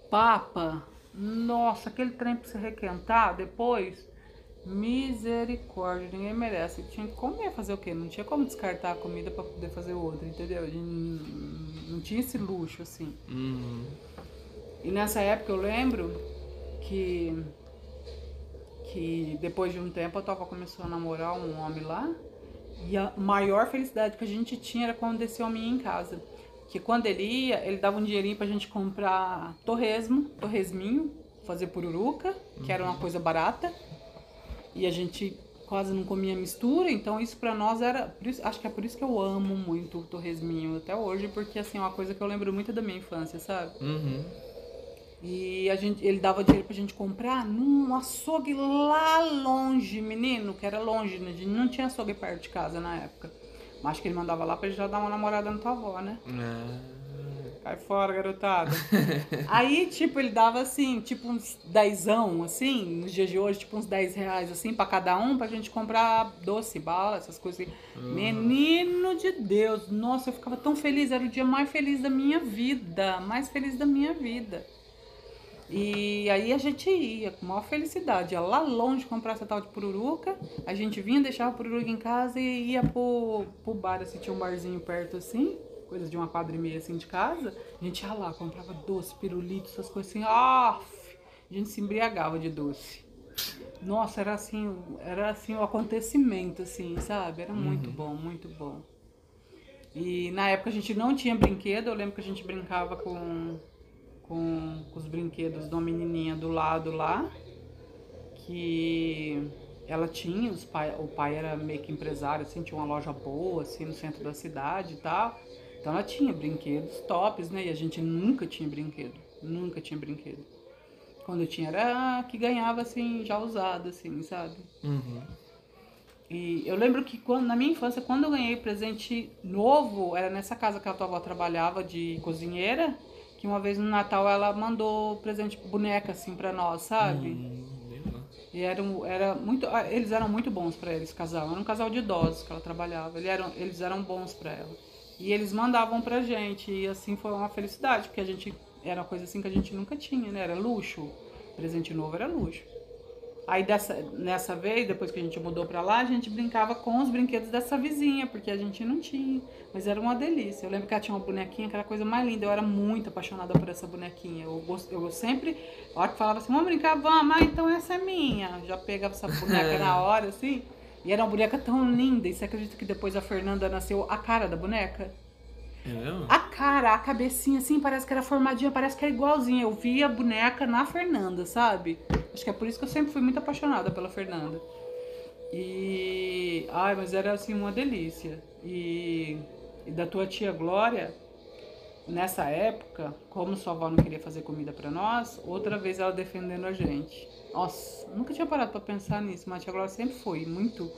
Speaker 2: papa, nossa, aquele trem pra se requentar depois. Misericórdia, ninguém merece. Tinha que comer, fazer o quê? Não tinha como descartar a comida para poder fazer outra, entendeu? Não, tinha esse luxo assim. Uhum. E nessa época eu lembro que que depois de um tempo a Toca começou a namorar um homem lá. E a maior felicidade que a gente tinha era quando esse homem ia em casa que quando ele ia, ele dava um dinheirinho pra gente comprar torresmo, torresminho, fazer pururuca, que era uma coisa barata. E a gente quase não comia mistura, então isso pra nós era. Isso, acho que é por isso que eu amo muito o torresminho até hoje, porque assim, é uma coisa que eu lembro muito da minha infância, sabe? Uhum. E a gente, ele dava dinheiro pra gente comprar num açougue lá longe, menino, que era longe, né? não tinha açougue perto de casa na época. Mas que ele mandava lá pra ele já dar uma namorada na tua avó, né? É. Cai fora, garotada. Aí, tipo, ele dava assim, tipo uns dezão, assim, nos dias de hoje, tipo uns 10 reais, assim, pra cada um, pra gente comprar doce, bala, essas coisas assim. Uhum. Menino de Deus, nossa, eu ficava tão feliz, era o dia mais feliz da minha vida, mais feliz da minha vida. E aí a gente ia com maior felicidade, ia lá longe comprar essa tal de pururuca, a gente vinha, deixava o pururuca em casa e ia pro, pro bar, assim, tinha um barzinho perto assim, coisa de uma quadra e meia assim de casa, a gente ia lá, comprava doce, pirulito, essas coisas assim, ah, a gente se embriagava de doce. Nossa, era assim, era assim o um acontecimento, assim, sabe? Era muito uhum. bom, muito bom. E na época a gente não tinha brinquedo, eu lembro que a gente brincava com com, com os brinquedos de uma menininha do lado lá, que ela tinha, pai, o pai era meio que empresário, assim, tinha uma loja boa, assim, no centro da cidade e tal. Então ela tinha brinquedos tops, né? E a gente nunca tinha brinquedo, nunca tinha brinquedo. Quando tinha era que ganhava, assim, já usado, assim, sabe? Uhum. E eu lembro que quando, na minha infância, quando eu ganhei presente novo, era nessa casa que a tua avó trabalhava de cozinheira, que uma vez no Natal ela mandou presente boneca assim pra nós, sabe? Hum, E eram, era muito, ah, eles eram muito bons para eles, casal. Era um casal de idosos que ela trabalhava. Eles eram, eles eram bons para ela. E eles mandavam pra gente. E assim foi uma felicidade, porque a gente era uma coisa assim que a gente nunca tinha, né? Era luxo. Presente novo era luxo. Aí dessa, nessa vez, depois que a gente mudou pra lá, a gente brincava com os brinquedos dessa vizinha, porque a gente não tinha. Mas era uma delícia. Eu lembro que ela tinha uma bonequinha que era a coisa mais linda. Eu era muito apaixonada por essa bonequinha. Eu, eu sempre, a hora que falava assim, vamos brincar, vamos, ah, então essa é minha. Já pegava essa boneca na hora, assim. E era uma boneca tão linda. E você acredita que depois a Fernanda nasceu a cara da boneca?
Speaker 1: É mesmo?
Speaker 2: A cara, a cabecinha assim, parece que era formadinha, parece que era igualzinha. Eu vi a boneca na Fernanda, sabe? Acho que é por isso que eu sempre fui muito apaixonada pela Fernanda. E. Ai, mas era assim uma delícia. E, e da tua tia Glória, nessa época, como sua avó não queria fazer comida para nós, outra vez ela defendendo a gente. Nossa, nunca tinha parado para pensar nisso, mas a tia Glória sempre foi muito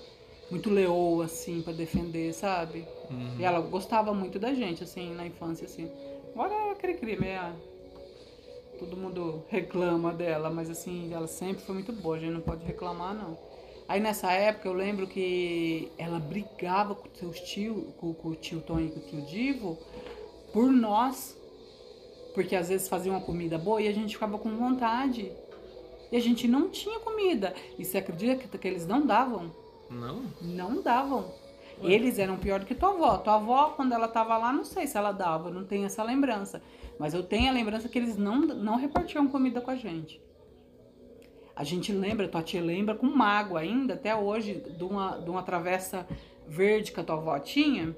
Speaker 2: muito leoa, assim, para defender, sabe? Uhum. E ela gostava muito da gente, assim, na infância, assim. Agora é aquele crime, é... todo mundo reclama dela, mas assim, ela sempre foi muito boa, a gente não pode reclamar, não. Aí nessa época eu lembro que ela brigava com seus tios, com, com o tio Tony e com o tio Divo, por nós. Porque às vezes faziam uma comida boa e a gente ficava com vontade. E a gente não tinha comida. E você acredita que, que eles não davam?
Speaker 1: Não?
Speaker 2: Não davam. Eles eram pior que tua avó. Tua avó, quando ela tava lá, não sei se ela dava, não tenho essa lembrança. Mas eu tenho a lembrança que eles não, não repartiam comida com a gente. A gente lembra, tua tia lembra com mágoa ainda, até hoje, de uma, de uma travessa verde que a tua avó tinha.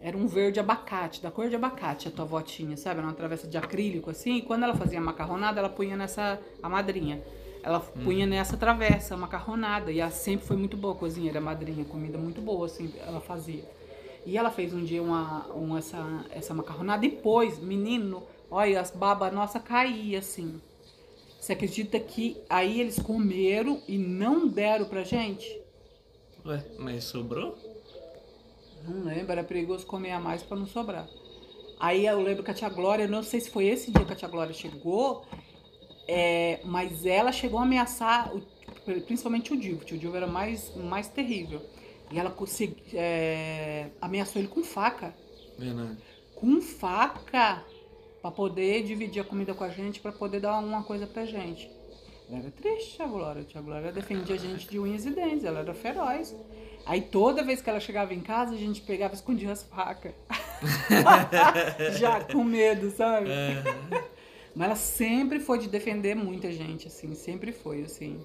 Speaker 2: Era um verde abacate, da cor de abacate a tua avó tinha, sabe? Era uma travessa de acrílico assim. E quando ela fazia macarronada, ela punha nessa a madrinha. Ela hum. punha nessa travessa, macarronada. E ela sempre foi muito boa, cozinheira, madrinha, comida muito boa, assim, ela fazia. E ela fez um dia uma, uma essa, essa macarronada. Depois, menino, olha, as babas nossa caía assim. Você acredita que aí eles comeram e não deram pra gente?
Speaker 1: Ué, mas sobrou?
Speaker 2: Não lembro, era perigoso comer a mais para não sobrar. Aí eu lembro que a tia Glória, não sei se foi esse dia que a tia Glória chegou, é, mas ela chegou a ameaçar, principalmente o Divo. O Divo era mais, mais terrível. E ela é, ameaçou ele com faca.
Speaker 1: Verdade.
Speaker 2: Com faca. Pra poder dividir a comida com a gente, para poder dar alguma coisa pra gente. Ela era triste, a Glória. A tia Glória defendia a gente de unhas e dentes. Ela era feroz. Aí toda vez que ela chegava em casa, a gente pegava e escondia as facas. Já com medo, sabe? É. Mas ela sempre foi de defender muita gente, assim, sempre foi, assim.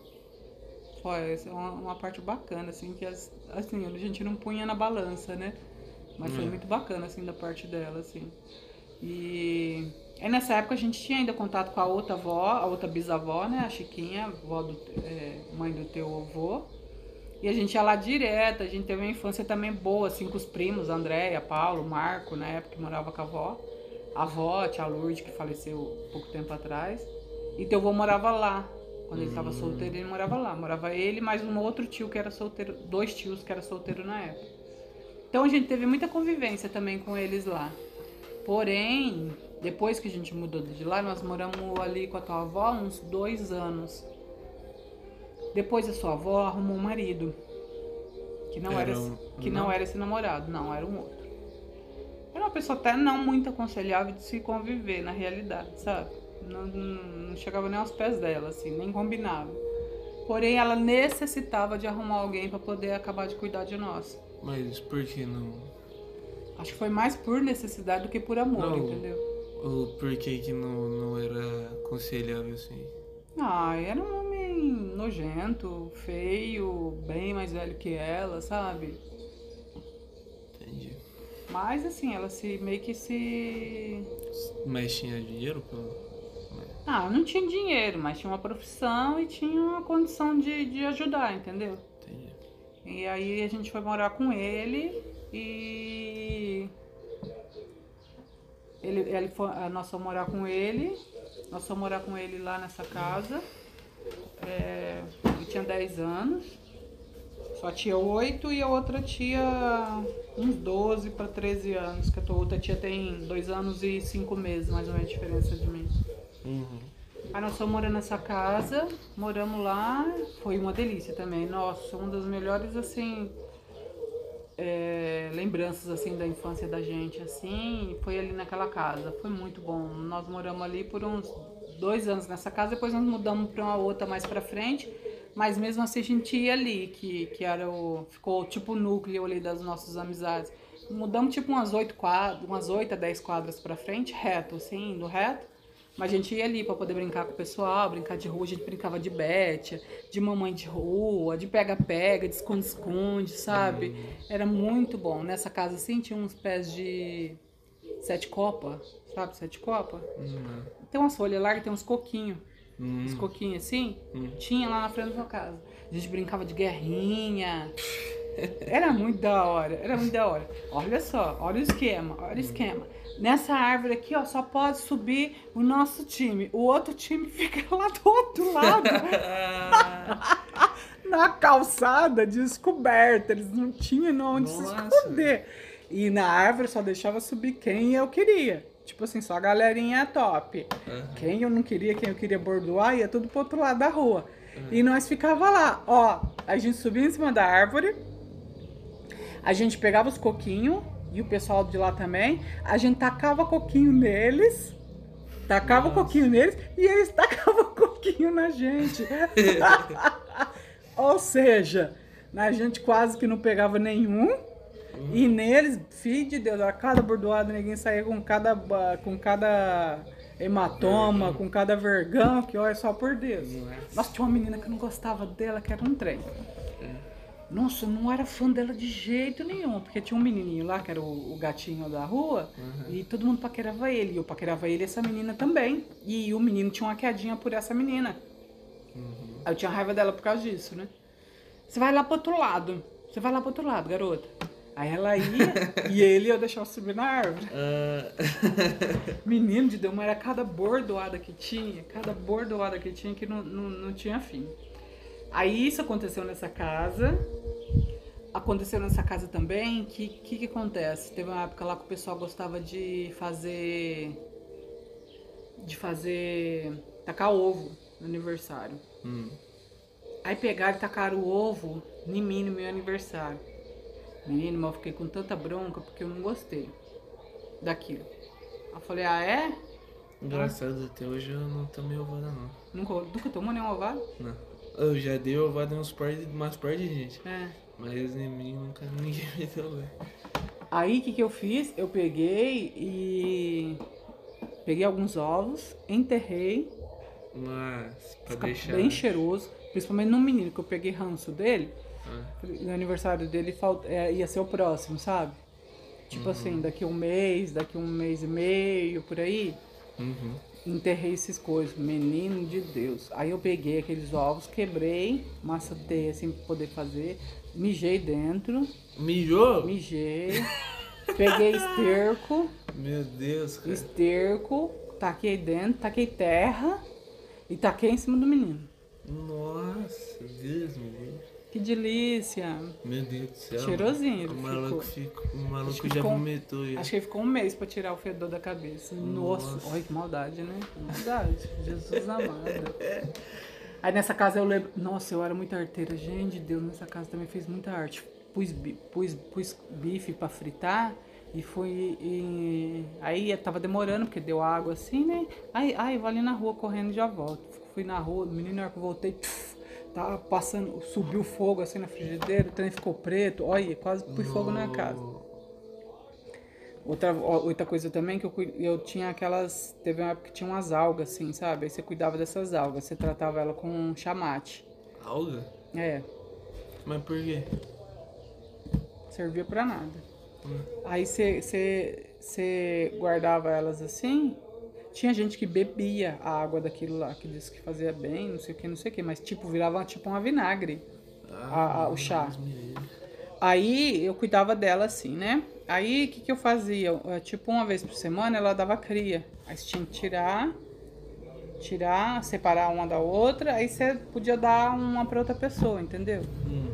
Speaker 2: Foi essa é uma, uma parte bacana, assim, que as, assim, a gente não punha na balança, né? Mas foi hum. muito bacana, assim, da parte dela, assim. E aí nessa época a gente tinha ainda contato com a outra avó, a outra bisavó, né? A Chiquinha, avó do, é, mãe do teu avô. E a gente ia lá direto, a gente teve uma infância também boa, assim, com os primos, Andréia, Paulo, Marco, na época que morava com a avó a avó, a tia Lourdes, que faleceu pouco tempo atrás. E teu avô morava lá. Quando ele estava hum. solteiro, ele morava lá. Morava ele mais um outro tio que era solteiro, dois tios que era solteiro na época. Então a gente teve muita convivência também com eles lá. Porém, depois que a gente mudou de lá, nós moramos ali com a tua avó uns dois anos. Depois a sua avó arrumou um marido. Que não era, era um, que não. não era esse namorado, não, era um outro. Pessoa até não muito aconselhável de se conviver na realidade, sabe? Não, não, não chegava nem aos pés dela, assim, nem combinava. Porém, ela necessitava de arrumar alguém para poder acabar de cuidar de nós.
Speaker 1: Mas por que não?
Speaker 2: Acho que foi mais por necessidade do que por amor, não, entendeu?
Speaker 1: Ou por que, que não, não era aconselhável assim?
Speaker 2: Ah, era um homem nojento, feio, bem mais velho que ela, sabe? Mas assim, ela se meio que se.
Speaker 1: Mas tinha dinheiro pra.
Speaker 2: Ah, não tinha dinheiro, mas tinha uma profissão e tinha uma condição de, de ajudar, entendeu?
Speaker 1: Entendi.
Speaker 2: E aí a gente foi morar com ele e. Ele, ele foi, nós fomos morar com ele, nós fomos morar com ele lá nessa casa. É, eu tinha 10 anos. Só tia 8 e a outra tia uns 12 para 13 anos, que a tua outra tia tem 2 anos e 5 meses, mais ou menos, a diferença de mim.
Speaker 1: Uhum.
Speaker 2: Aí nós fomos morando nessa casa, moramos lá, foi uma delícia também. Nossa, uma das melhores, assim, é, lembranças, assim, da infância da gente, assim, foi ali naquela casa. Foi muito bom. Nós moramos ali por uns dois anos nessa casa, depois nós mudamos para uma outra mais pra frente, mas mesmo assim a gente ia ali, que, que era o, ficou tipo o núcleo ali das nossas amizades. Mudamos tipo umas oito quadras, umas oito a dez quadras pra frente, reto, assim, indo reto. Mas a gente ia ali para poder brincar com o pessoal, brincar de rua, a gente brincava de bete, de mamãe de rua, de pega-pega, de esconde-esconde, sabe? Era muito bom. Nessa casa assim tinha uns pés de sete copa, sabe? Sete copa.
Speaker 1: Uhum.
Speaker 2: Tem umas folhas largas, tem uns coquinhos.
Speaker 1: Hum.
Speaker 2: Uns coquinhos assim. Tinha lá na frente da sua casa. A gente brincava de guerrinha. Era muito da hora, era muito da hora. Olha só, olha o esquema, olha o esquema. Nessa árvore aqui, ó, só pode subir o nosso time. O outro time fica lá do outro lado. na calçada descoberta. Eles não tinham onde se
Speaker 1: Nossa.
Speaker 2: esconder. E na árvore só deixava subir quem eu queria. Tipo assim, só a galerinha top.
Speaker 1: Aham.
Speaker 2: Quem eu não queria, quem eu queria bordoar, ia tudo pro outro lado da rua. E nós ficava lá, ó. A gente subia em cima da árvore, a gente pegava os coquinhos, e o pessoal de lá também, a gente tacava coquinho neles, tacava o coquinho neles, e eles tacavam coquinho na gente. Ou seja, a gente quase que não pegava nenhum. E neles, filho de Deus, a cada bordoada ninguém saía com cada, ba- com cada hematoma, com cada vergão, que olha só por Deus.
Speaker 1: Nossa.
Speaker 2: Nossa, tinha uma menina que eu não gostava dela, que era um trem. Nossa, eu não era fã dela de jeito nenhum, porque tinha um menininho lá, que era o, o gatinho da rua, e todo mundo paquerava ele. E eu paquerava ele e essa menina também. E o menino tinha uma quedinha por essa menina. Aí eu tinha raiva dela por causa disso, né? Você vai lá pro outro lado. Você vai lá pro outro lado, garota. Aí ela ia e ele eu deixava subir na árvore.
Speaker 1: Ah,
Speaker 2: Menino de Deus, mas era cada bordoada que tinha, cada bordoada que tinha que não, não, não tinha fim. Aí isso aconteceu nessa casa. Aconteceu nessa casa também, que que, que acontece? Teve uma época lá que o pessoal gostava de fazer. de fazer. tacar ovo no aniversário.
Speaker 1: hum.
Speaker 2: Aí pegaram e tacaram o ovo em mim no meu aniversário. Menino, mas eu fiquei com tanta bronca porque eu não gostei daquilo. Eu falei, ah é?
Speaker 1: Engraçado, até hoje eu não tomei ovada não.
Speaker 2: Nunca, nunca tomou nenhum ovado?
Speaker 1: Não. Eu já dei ovada em uns par de, umas par de gente.
Speaker 2: É.
Speaker 1: Mas em mim nunca ninguém me deu, velho.
Speaker 2: Aí o que, que eu fiz? Eu peguei e. Peguei alguns ovos, enterrei,
Speaker 1: Mas, pra deixar.
Speaker 2: bem cheiroso, principalmente no menino, que eu peguei ranço dele.
Speaker 1: Ah,
Speaker 2: No aniversário dele é, ia ser o próximo, sabe? Tipo assim, daqui um mês, daqui um mês e meio, por aí.
Speaker 1: uhum.
Speaker 2: Enterrei esses coisas, menino de Deus. Aí eu peguei aqueles ovos, quebrei, macetei assim pra poder fazer, mijei dentro,
Speaker 1: Mijou?
Speaker 2: mijei, peguei esterco,
Speaker 1: Meu Deus, cara.
Speaker 2: esterco, taquei dentro, taquei terra e taquei em cima do menino.
Speaker 1: Nossa, Deus me livre.
Speaker 2: Que delícia!
Speaker 1: Meu Deus do céu.
Speaker 2: Cheirosinho
Speaker 1: O
Speaker 2: ele
Speaker 1: maluco,
Speaker 2: ficou.
Speaker 1: ficou, o maluco já
Speaker 2: ficou-
Speaker 1: vomitou. já.
Speaker 2: Acho que ficou um mês pra tirar o fedor da cabeça. Nossa,
Speaker 1: Nossa.
Speaker 2: olha que maldade, né? Maldade. Jesus amado. Aí nessa casa eu lembro. Nossa, eu era muito arteira. Gente de Deus, nessa casa também fez muita arte. Pus, pus, pus bife pra fritar e fui. e- Aí tava demorando, porque deu água assim, né? Aí, aí vou ali na rua correndo e já volto. Fui na rua, menino na hora que eu voltei. puf, Tava passando, subiu fogo assim na frigideira, o trem ficou preto, olha, quase pus fogo na casa. Outra, outra coisa também que eu, eu tinha aquelas. Teve uma época que tinha umas algas, assim, sabe? Aí você cuidava dessas algas, você tratava ela com chamate.
Speaker 1: Alga?
Speaker 2: É,
Speaker 1: Mas por quê?
Speaker 2: servia pra nada.
Speaker 1: Hum.
Speaker 2: Aí você, você, você guardava elas assim. Tinha gente que bebia a água daquilo lá, que disse que fazia bem, não sei o que, não sei o que, mas tipo, virava tipo uma vinagre. A- a- o chá. Aí eu cuidava dela assim, né? Aí o que, que eu fazia? Tipo, uma vez por semana ela dava cria. Aí você tinha que tirar, tirar, separar uma da outra, aí você podia dar uma pra outra pessoa, entendeu?
Speaker 1: Hum.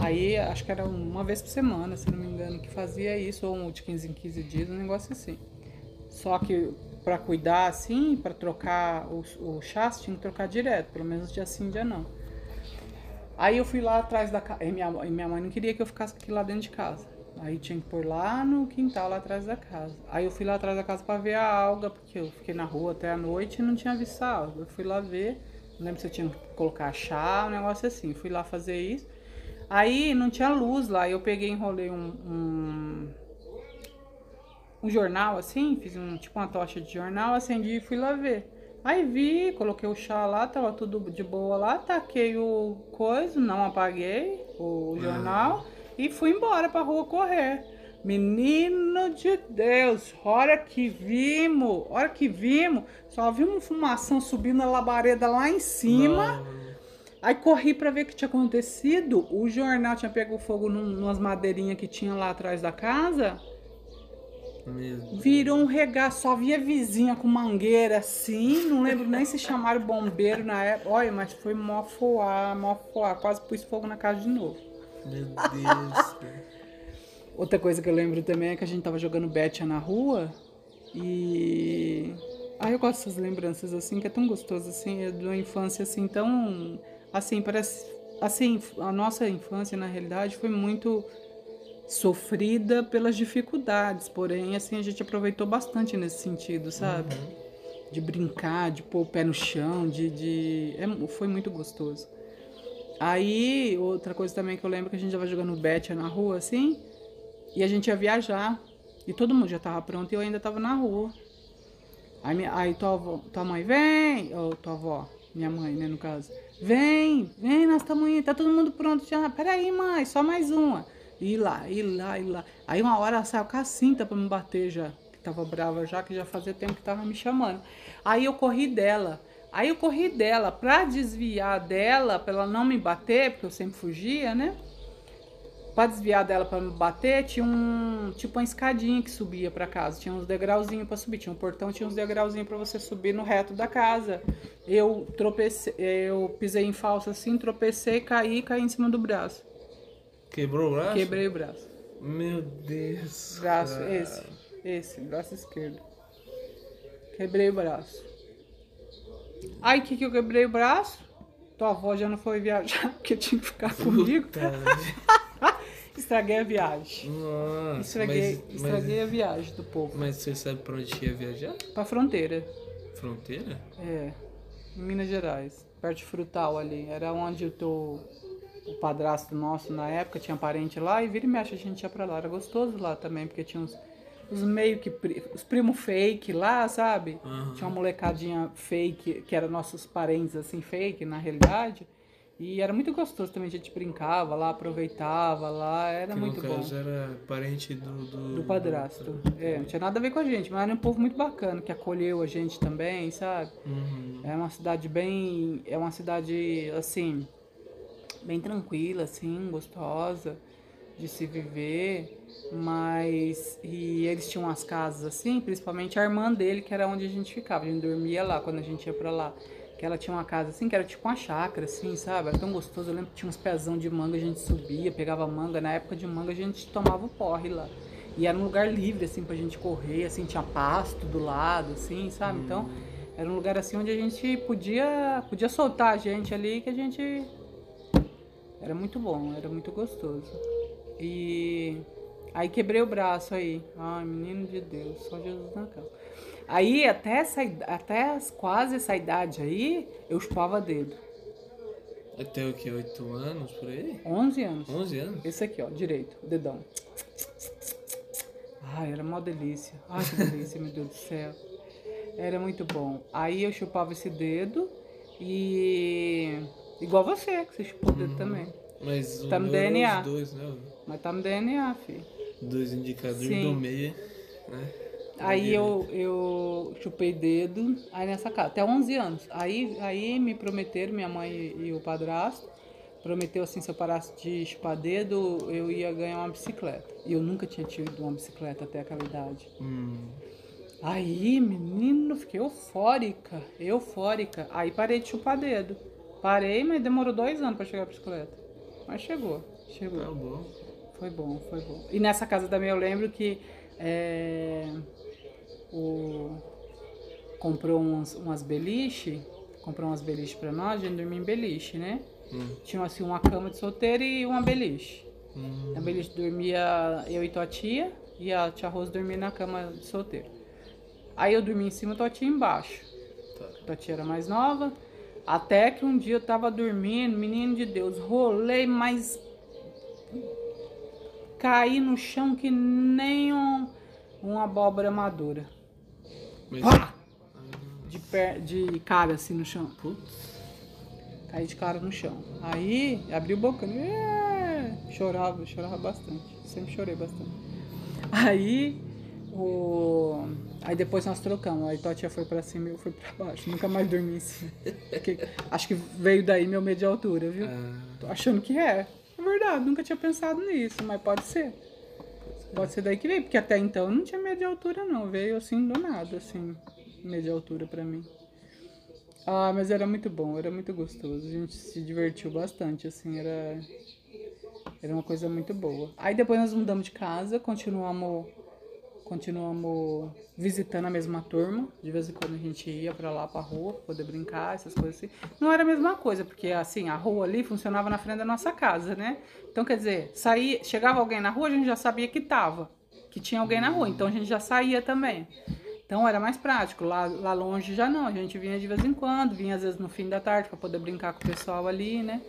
Speaker 2: Aí acho que era uma vez por semana, se não me engano, que fazia isso, ou um de 15 em 15 dias, um negócio assim. Só que pra cuidar assim, pra trocar o, o você tinha que trocar direto, pelo menos dia sim, dia não. Aí eu fui lá atrás da casa. E minha, e minha mãe não queria que eu ficasse aqui lá dentro de casa. Aí tinha que pôr lá no quintal, lá atrás da casa. Aí eu fui lá atrás da casa pra ver a alga, porque eu fiquei na rua até a noite e não tinha visto a alga. Eu fui lá ver, não lembro se eu tinha que colocar chá, um negócio assim. Fui lá fazer isso. Aí não tinha luz lá, eu peguei enrolei um, um, um jornal assim, fiz um tipo uma tocha de jornal, acendi e fui lá ver. Aí vi, coloquei o chá lá, tava tudo de boa lá, taquei o coisa, não apaguei o jornal e fui embora pra rua correr. Menino de Deus, hora que vimos, hora que vimos, só vimos fumação subindo na labareda lá em cima. Aí corri pra ver o que tinha acontecido. O jornal tinha pego fogo num, numas madeirinhas que tinha lá atrás da casa. Virou um regaço, só via vizinha com mangueira assim, não lembro nem se chamaram bombeiro na época. Olha, mas foi mó foar, mó foar, quase pus fogo na casa de novo.
Speaker 1: Meu Deus.
Speaker 2: Outra coisa que eu lembro também é que a gente tava jogando betia na rua e. Ah, eu gosto dessas lembranças assim, que é tão gostoso assim, é de uma infância assim, tão. Assim, parece. Assim, a nossa infância na realidade foi muito sofrida pelas dificuldades, porém, assim, a gente aproveitou bastante nesse sentido, sabe? De brincar, de pôr o pé no chão, de. de... É, foi muito gostoso. Aí, outra coisa também que eu lembro que a gente tava jogando betia na rua, assim, e a gente ia viajar. E todo mundo já tava pronto e eu ainda tava na rua. Aí, minha, aí tua, avó, tua mãe, vem! Ou tua avó, minha mãe, né, no caso. Vem, vem, nós estamos indo, tá todo mundo pronto já. Peraí, mãe, só mais uma. E lá, e lá, e lá. Aí uma hora saiu com a cinta pra me bater já. Que tava brava já, que já fazia tempo que tava me chamando. Aí eu corri dela. Aí eu corri dela pra desviar dela, pra ela não me bater, porque eu sempre fugia, né? Pra desviar dela pra me bater, tinha um tipo uma escadinha que subia pra casa. Tinha uns degrauzinhos pra subir. Tinha um portão, tinha uns degrauzinhos pra você subir no reto da casa. Eu tropecei, eu pisei em falso assim, tropecei, caí caí em cima do braço.
Speaker 1: Quebrou o braço?
Speaker 2: Quebrei o braço.
Speaker 1: Meu Deus.
Speaker 2: Braço,
Speaker 1: cara.
Speaker 2: esse. Esse, braço esquerdo. Quebrei o braço. Aí, que que eu quebrei o braço? Tua avó já não foi viajar, porque tinha que ficar comigo.
Speaker 1: Puta.
Speaker 2: Estraguei a viagem.
Speaker 1: Nossa.
Speaker 2: Estraguei,
Speaker 1: mas,
Speaker 2: estraguei a viagem do povo.
Speaker 1: Mas, mas você sabe pra onde ia viajar?
Speaker 2: Pra fronteira.
Speaker 1: Fronteira?
Speaker 2: É. Em Minas Gerais. Perto de Frutal ali. Era onde o teu. O padrasto nosso na época tinha parente lá e vira e mexe a gente ia pra lá. Era gostoso lá também, porque tinha uns, os meio que. Os primos fake lá, sabe?
Speaker 1: Aham.
Speaker 2: Tinha uma molecadinha fake, que eram nossos parentes assim, fake na realidade. E era muito gostoso também, a gente brincava lá, aproveitava lá, era
Speaker 1: que
Speaker 2: muito
Speaker 1: no
Speaker 2: bom.
Speaker 1: caso era parente do... Do,
Speaker 2: Do padrasto. É, não tinha nada a ver com a gente, mas era um povo muito bacana, que acolheu a gente também, sabe?
Speaker 1: Uhum.
Speaker 2: É uma cidade bem. É uma cidade, assim, bem tranquila, assim, gostosa de se viver. Mas. E eles tinham umas casas assim, principalmente a irmã dele, que era onde a gente ficava. A gente dormia lá quando a gente ia pra lá. Que ela tinha uma casa assim, que era tipo uma chácara, assim, sabe? Era tão gostoso. Eu lembro que tinha uns pezão de manga, a gente subia, pegava manga. Na época de manga a gente tomava o porre lá. E era um lugar livre, assim, pra gente correr, assim, tinha pasto do lado, assim, sabe? Então, era um lugar assim onde a gente podia, podia soltar a gente ali, que a gente. Era muito bom, era muito gostoso. E aí quebrei o braço aí. Ai, menino de Deus, só Jesus na causa. Aí até, essa, até as- quase essa idade aí, eu chupava dedo.
Speaker 1: Até o que? 8 anos, por aí?
Speaker 2: 11 anos.
Speaker 1: 11 anos?
Speaker 2: Esse aqui, ó, direito, o dedão. Ai, era uma delícia. Ai, que delícia, meu Deus do céu. Era muito bom. Aí eu chupava esse dedo e. Igual você, que você chupou o dedo também.
Speaker 1: Mas o
Speaker 2: Tá no
Speaker 1: meu era
Speaker 2: DNA.
Speaker 1: os dois, né?
Speaker 2: Mas tá no DNA, filho.
Speaker 1: Dois indicadores
Speaker 2: Sim.
Speaker 1: do meio, né?
Speaker 2: Aí eu, eu chupei dedo, aí nessa casa, até 11 anos. Aí, aí me prometeram, minha mãe e, e o padrasto, prometeu assim, se eu parasse de chupar dedo, eu ia ganhar uma bicicleta. E eu nunca tinha tido uma bicicleta até aquela idade.
Speaker 1: Hum.
Speaker 2: Aí, menino, fiquei eufórica, eufórica. Aí parei de chupar dedo. Parei, mas demorou dois anos pra chegar a bicicleta. Mas chegou, chegou.
Speaker 1: Tá bom.
Speaker 2: Foi bom, foi bom. E nessa casa também eu lembro que é, o, comprou uns, umas beliche, comprou umas beliche pra nós, a gente dormia em beliche, né?
Speaker 1: Hum.
Speaker 2: Tinha assim uma cama de solteiro e uma beliche.
Speaker 1: Hum.
Speaker 2: Na beliche dormia eu e tua tia, e a tia Rose dormia na cama de solteiro. Aí eu dormia em cima, tua tia embaixo.
Speaker 1: Tá.
Speaker 2: Tua tia era mais nova. Até que um dia eu tava dormindo, menino de Deus, rolei, mas caí no chão que nem um, uma abóbora madura.
Speaker 1: Mas.
Speaker 2: Pá! De, per, de cara assim no chão.
Speaker 1: Putz.
Speaker 2: Caí de cara no chão. Aí abri o boca, é, chorava, chorava bastante. Sempre chorei bastante. Aí o. Aí depois nós trocamos. Aí tua tia foi pra cima e eu fui pra baixo. Nunca mais dormi em cima. Porque acho que veio daí meu medo de altura, viu?
Speaker 1: Ah,
Speaker 2: Tô achando que é. É verdade, nunca tinha pensado nisso, mas pode ser. Pode ser daí que veio, porque até então eu não tinha medo de altura não, veio assim do nada, assim, medo de altura pra mim. Ah, mas era muito bom, era muito gostoso, a gente se divertiu bastante, assim, era era uma coisa muito boa. Aí depois nós mudamos de casa, continuamos continuamos visitando a mesma turma, de vez em quando a gente ia pra lá pra rua, pra poder brincar, essas coisas assim. Não era a mesma coisa, porque assim, a rua ali funcionava na frente da nossa casa, né? Então, quer dizer, saía, chegava alguém na rua, a gente já sabia que tava, que tinha alguém na rua, então a gente já saía também. Então era mais prático. Lá, lá longe já não, a gente vinha de vez em quando, vinha às vezes no fim da tarde para poder brincar com o pessoal ali, né?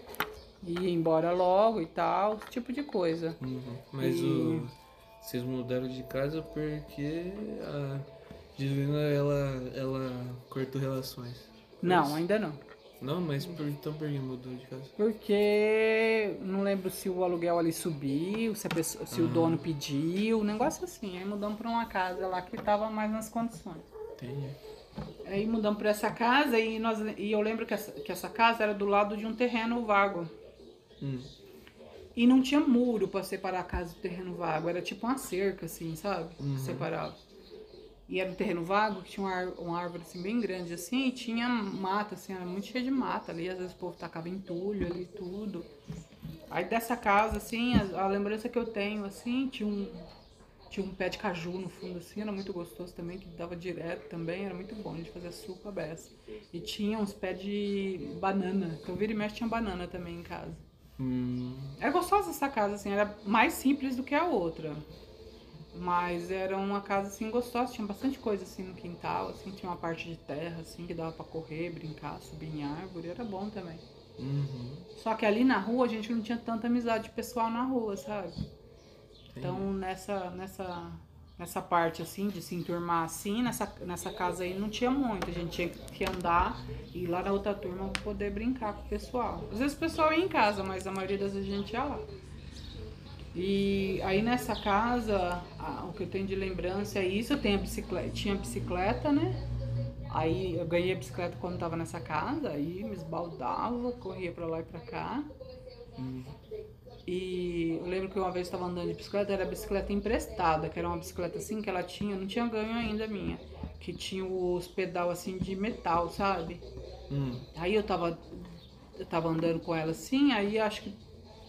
Speaker 2: E ia embora logo e tal, esse tipo de coisa.
Speaker 1: uhum. Mas
Speaker 2: E-
Speaker 1: o. Vocês mudaram de casa porque a Juliana ela, ela cortou relações.
Speaker 2: Não, ainda não.
Speaker 1: Não, mas por, então por que mudou de casa?
Speaker 2: Porque não lembro se o aluguel ali subiu, se, a pessoa- se o dono pediu, um negócio assim. Aí mudamos para uma casa lá que tava mais nas condições.
Speaker 1: Entendi.
Speaker 2: Aí mudamos para essa casa e, nós, e eu lembro que essa, que essa casa era do lado de um terreno vago.
Speaker 1: Hum.
Speaker 2: E não tinha muro para separar a casa do terreno vago. Era tipo uma cerca, assim, sabe?
Speaker 1: Uhum.
Speaker 2: Separava. E era um terreno vago que tinha uma, uma árvore assim, bem grande assim, e tinha mata, assim, era muito cheio de mata ali. Às vezes o povo tacava entulho ali tudo. Aí dessa casa, assim, a, a lembrança que eu tenho, assim, tinha um, tinha um pé de caju no fundo, assim, era muito gostoso também, que dava direto também, era muito bom, a gente fazia suco a beça. E tinha uns pés de banana, que eu vira e mexe tinha banana também em casa.
Speaker 1: Hum.
Speaker 2: Era gostosa essa casa, assim, era mais simples do que a outra. Mas era uma casa, assim, gostosa, tinha bastante coisa, assim, no quintal, assim, tinha uma parte de terra, assim, que dava pra correr, brincar, subir em árvore, era bom também.
Speaker 1: Uhum.
Speaker 2: Só que ali na rua a gente não tinha tanta amizade pessoal na rua, sabe? Então nessa, nessa, nessa parte assim, de se enturmar assim, nessa, nessa casa aí não tinha muito. A gente tinha que andar e ir lá na outra turma poder brincar com o pessoal. Às vezes o pessoal ia em casa, mas a maioria das vezes a gente ia lá. E aí nessa casa, a- o que eu tenho de lembrança é isso, eu tenho a bicicleta, tinha bicicleta, né? Aí eu ganhei a bicicleta quando tava nessa casa, aí me esbaldava, corria pra lá e pra cá.
Speaker 1: Hum.
Speaker 2: E eu lembro que uma vez estava andando de bicicleta, era bicicleta emprestada, que era uma bicicleta assim que ela tinha, não tinha ganho ainda minha, que tinha os pedal assim de metal, sabe?
Speaker 1: Hum.
Speaker 2: Aí eu tava, eu tava andando com ela assim, aí acho que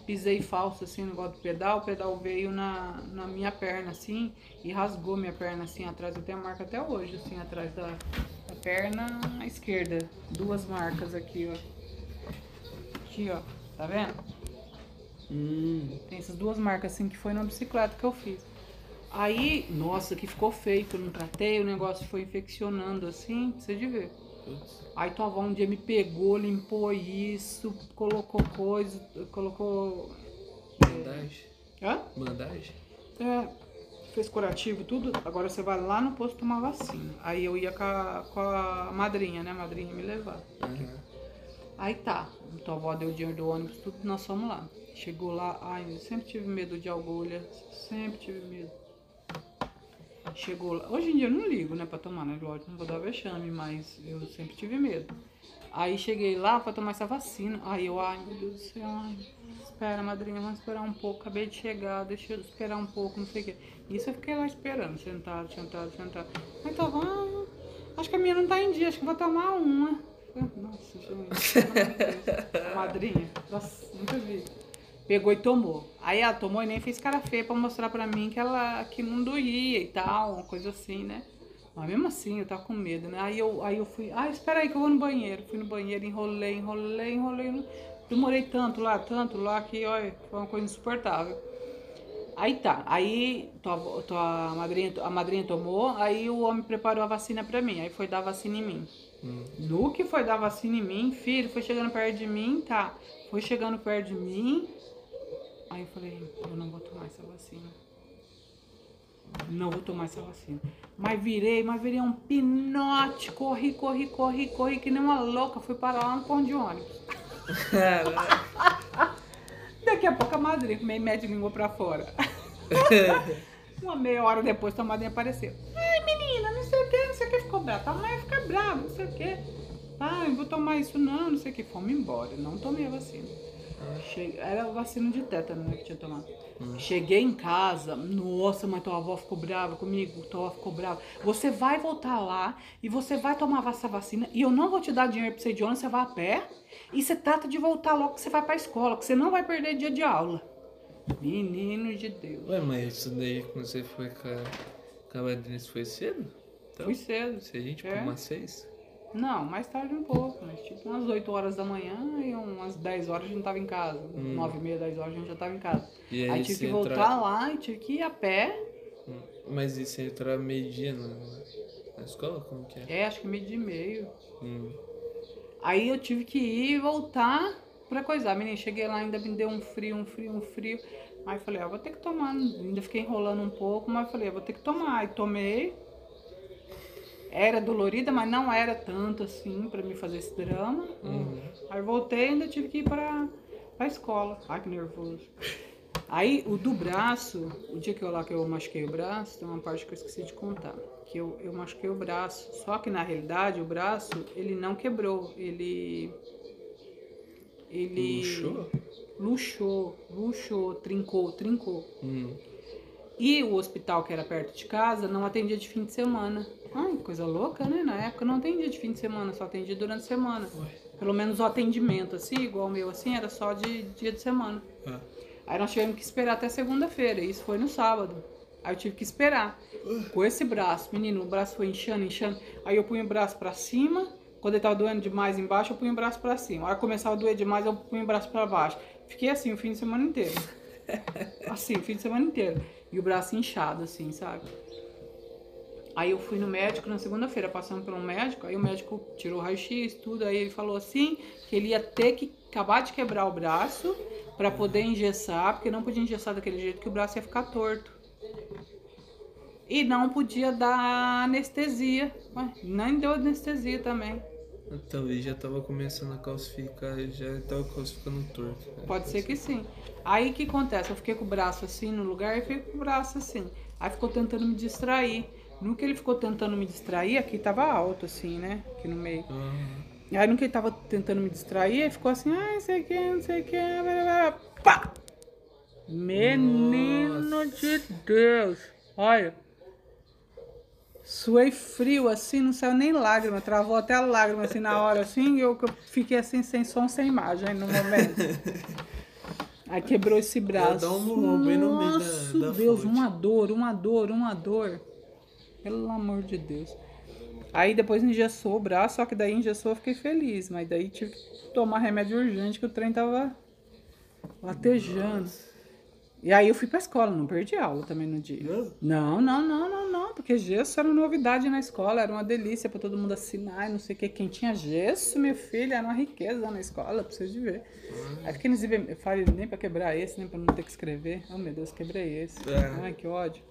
Speaker 2: pisei falso assim no negócio do pedal, o pedal veio na, na minha perna assim e rasgou minha perna assim atrás, eu tenho a marca até hoje, assim, atrás da, da perna esquerda. Duas marcas aqui, ó. Aqui, ó. Tá vendo?
Speaker 1: Hum.
Speaker 2: Tem essas duas marcas assim que foi na bicicleta que eu fiz. Aí, nossa, que ficou feio, que eu não tratei, o negócio foi infeccionando assim, você de ver. Aí tua avó um dia me pegou, limpou isso, colocou coisa, colocou.
Speaker 1: Bandagem?
Speaker 2: Hã?
Speaker 1: Bandagem?
Speaker 2: É, fez curativo, tudo. Agora você vai lá no posto tomar vacina. Aí eu ia com a, com a madrinha, né? A madrinha me levar.
Speaker 1: Aham.
Speaker 2: Aí tá, tua avó deu o dinheiro do ônibus, tudo, nós fomos lá. Chegou lá, ai, eu sempre tive medo de agulha, sempre tive medo. Chegou lá, hoje em dia eu não ligo, né, pra tomar, né, lógico, não vou dar vexame, mas eu sempre tive medo. Aí cheguei lá pra tomar essa vacina, aí eu, ai, meu Deus do céu, ai, espera, madrinha, vamos esperar um pouco, acabei de chegar, deixa eu esperar um pouco, não sei o quê. Isso eu fiquei lá esperando, sentado, sentado, sentado. Aí tava, ah, acho que a minha não tá em dia, acho que vou tomar uma. Nossa, gente, madrinha, nossa, nunca vi. Pegou e tomou. Aí ela tomou e nem fez cara feia pra mostrar pra mim que ela que não doía e tal, uma coisa assim, né? Mas mesmo assim, eu tava com medo, né? Aí eu, aí eu fui, ah, espera aí que eu vou no banheiro. Fui no banheiro, enrolei, enrolei, enrolei. Demorei tanto lá, tanto lá, que, olha, foi uma coisa insuportável. Aí tá, aí tua, tua madrinha, a madrinha tomou, aí o homem preparou a vacina pra mim, aí foi dar vacina em mim. Hum. No que foi dar vacina em mim, filho, foi chegando perto de mim, tá? Foi chegando perto de mim, aí eu falei, eu não vou tomar essa vacina. Não vou tomar essa vacina. Mas virei, mas virei um pinote, corri, corri, corri, corri, que nem uma louca, fui parar lá no ponto de ônibus. Daqui a pouco a madrinha meio mete língua pra fora. Uma meia hora depois a madrinha apareceu. Ai, menina, não sei o que, não sei o que, ficou brava. A mãe fica brava, não sei o que. Ai, vou tomar isso não, não sei o que. Fomos embora, não tomei a vacina. Cheguei, era vacina de tétano né, que tinha tomado. Hum. Cheguei em casa, nossa, mas tua avó ficou brava comigo, tua avó ficou brava. Você vai voltar lá e você vai tomar essa vacina e eu não vou te dar dinheiro pra você ir de ônibus, você vai a pé e você trata de voltar logo que você vai pra escola, que você não vai perder dia de aula. Menino de Deus.
Speaker 1: Ué, mas isso daí quando você foi com a, com a foi cedo?
Speaker 2: Então, Fui cedo.
Speaker 1: Se a gente é. umas seis?
Speaker 2: Não, mais tarde um pouco, mas tipo umas 8 horas da manhã e umas 10 horas a gente tava em casa. Hum. 9 e meia, 10 horas a gente já tava em casa. E aí, aí tive que voltar lá e tive que ir a pé.
Speaker 1: Hum. Mas e você entrar meio-dia na, na escola? Como que é?
Speaker 2: É, acho que meio-dia e meio. Hum. Aí eu tive que ir e voltar pra coisar. Menina, cheguei lá, ainda me deu um frio, um frio, um frio. Aí falei, ah, vou ter que tomar. Ainda fiquei enrolando um pouco, mas falei, ah, vou ter que tomar. Aí tomei era dolorida, mas não era tanto assim para me fazer esse drama. Uhum. Aí voltei e ainda tive que ir para a escola. Ai, que nervoso. Aí o do braço, o dia que eu lá que eu machuquei o braço, tem uma parte que eu esqueci de contar. Que eu, eu machuquei o braço. Só que na realidade o braço, ele não quebrou. Ele. Ele.
Speaker 1: Luxou?
Speaker 2: Luxou, luxou, trincou, trincou. Hum. E o hospital que era perto de casa não atendia de fim de semana. Ai, coisa louca, né? Na época não atendia de fim de semana, só atendia durante a semana. Pelo menos o atendimento, assim, igual o meu, assim, era só de dia de semana. É. Aí nós tivemos que esperar até segunda-feira, e isso foi no sábado. Aí eu tive que esperar. Com esse braço, menino, o braço foi inchando, inchando. Aí eu punho o braço pra cima, quando ele tava doendo demais embaixo, eu punho o braço pra cima. Aí começava a doer demais, eu punho o braço pra baixo. Fiquei assim o fim de semana inteiro. Assim, o fim de semana inteiro. E o braço inchado, assim, sabe? Aí eu fui no médico na segunda-feira, passando um médico, aí o médico tirou o raio-x, tudo, aí ele falou assim, que ele ia ter que acabar de quebrar o braço para poder engessar, porque não podia engessar daquele jeito que o braço ia ficar torto. E não podia dar anestesia, nem deu anestesia também.
Speaker 1: Talvez já estava começando a calcificar, já estava calcificando torto.
Speaker 2: Né? Pode ser que sim. Aí o que acontece? Eu fiquei com o braço assim no lugar e fiquei com o braço assim. Aí ficou tentando me distrair. No que ele ficou tentando me distrair, aqui tava alto, assim, né? Aqui no meio. Uhum. Aí no que ele tava tentando me distrair, ele ficou assim, ah, não sei o que, não sei o que, pá! Menino Nossa. de Deus! Olha. Suei frio, assim, não saiu nem lágrima, travou até a lágrima, assim, na hora, assim, e eu, eu fiquei assim, sem som, sem imagem, no momento. Aí quebrou esse braço. Dá
Speaker 1: um bem no meio da, da
Speaker 2: Deus, fonte. uma dor, uma dor, uma dor. Pelo amor de Deus. Aí depois engessou o braço, só que daí engessou eu fiquei feliz. Mas daí tive que tomar remédio urgente que o trem tava latejando. E aí eu fui pra escola, não perdi aula também no dia. Não, não, não, não, não, porque gesso era novidade na escola, era uma delícia para todo mundo assinar e não sei o que. Quem tinha gesso, meu filho, era uma riqueza na escola, preciso de ver. Aí fiquei nos eu falei nem para quebrar esse, nem para não ter que escrever. Oh meu Deus, quebrei esse. É. Ai, que ódio.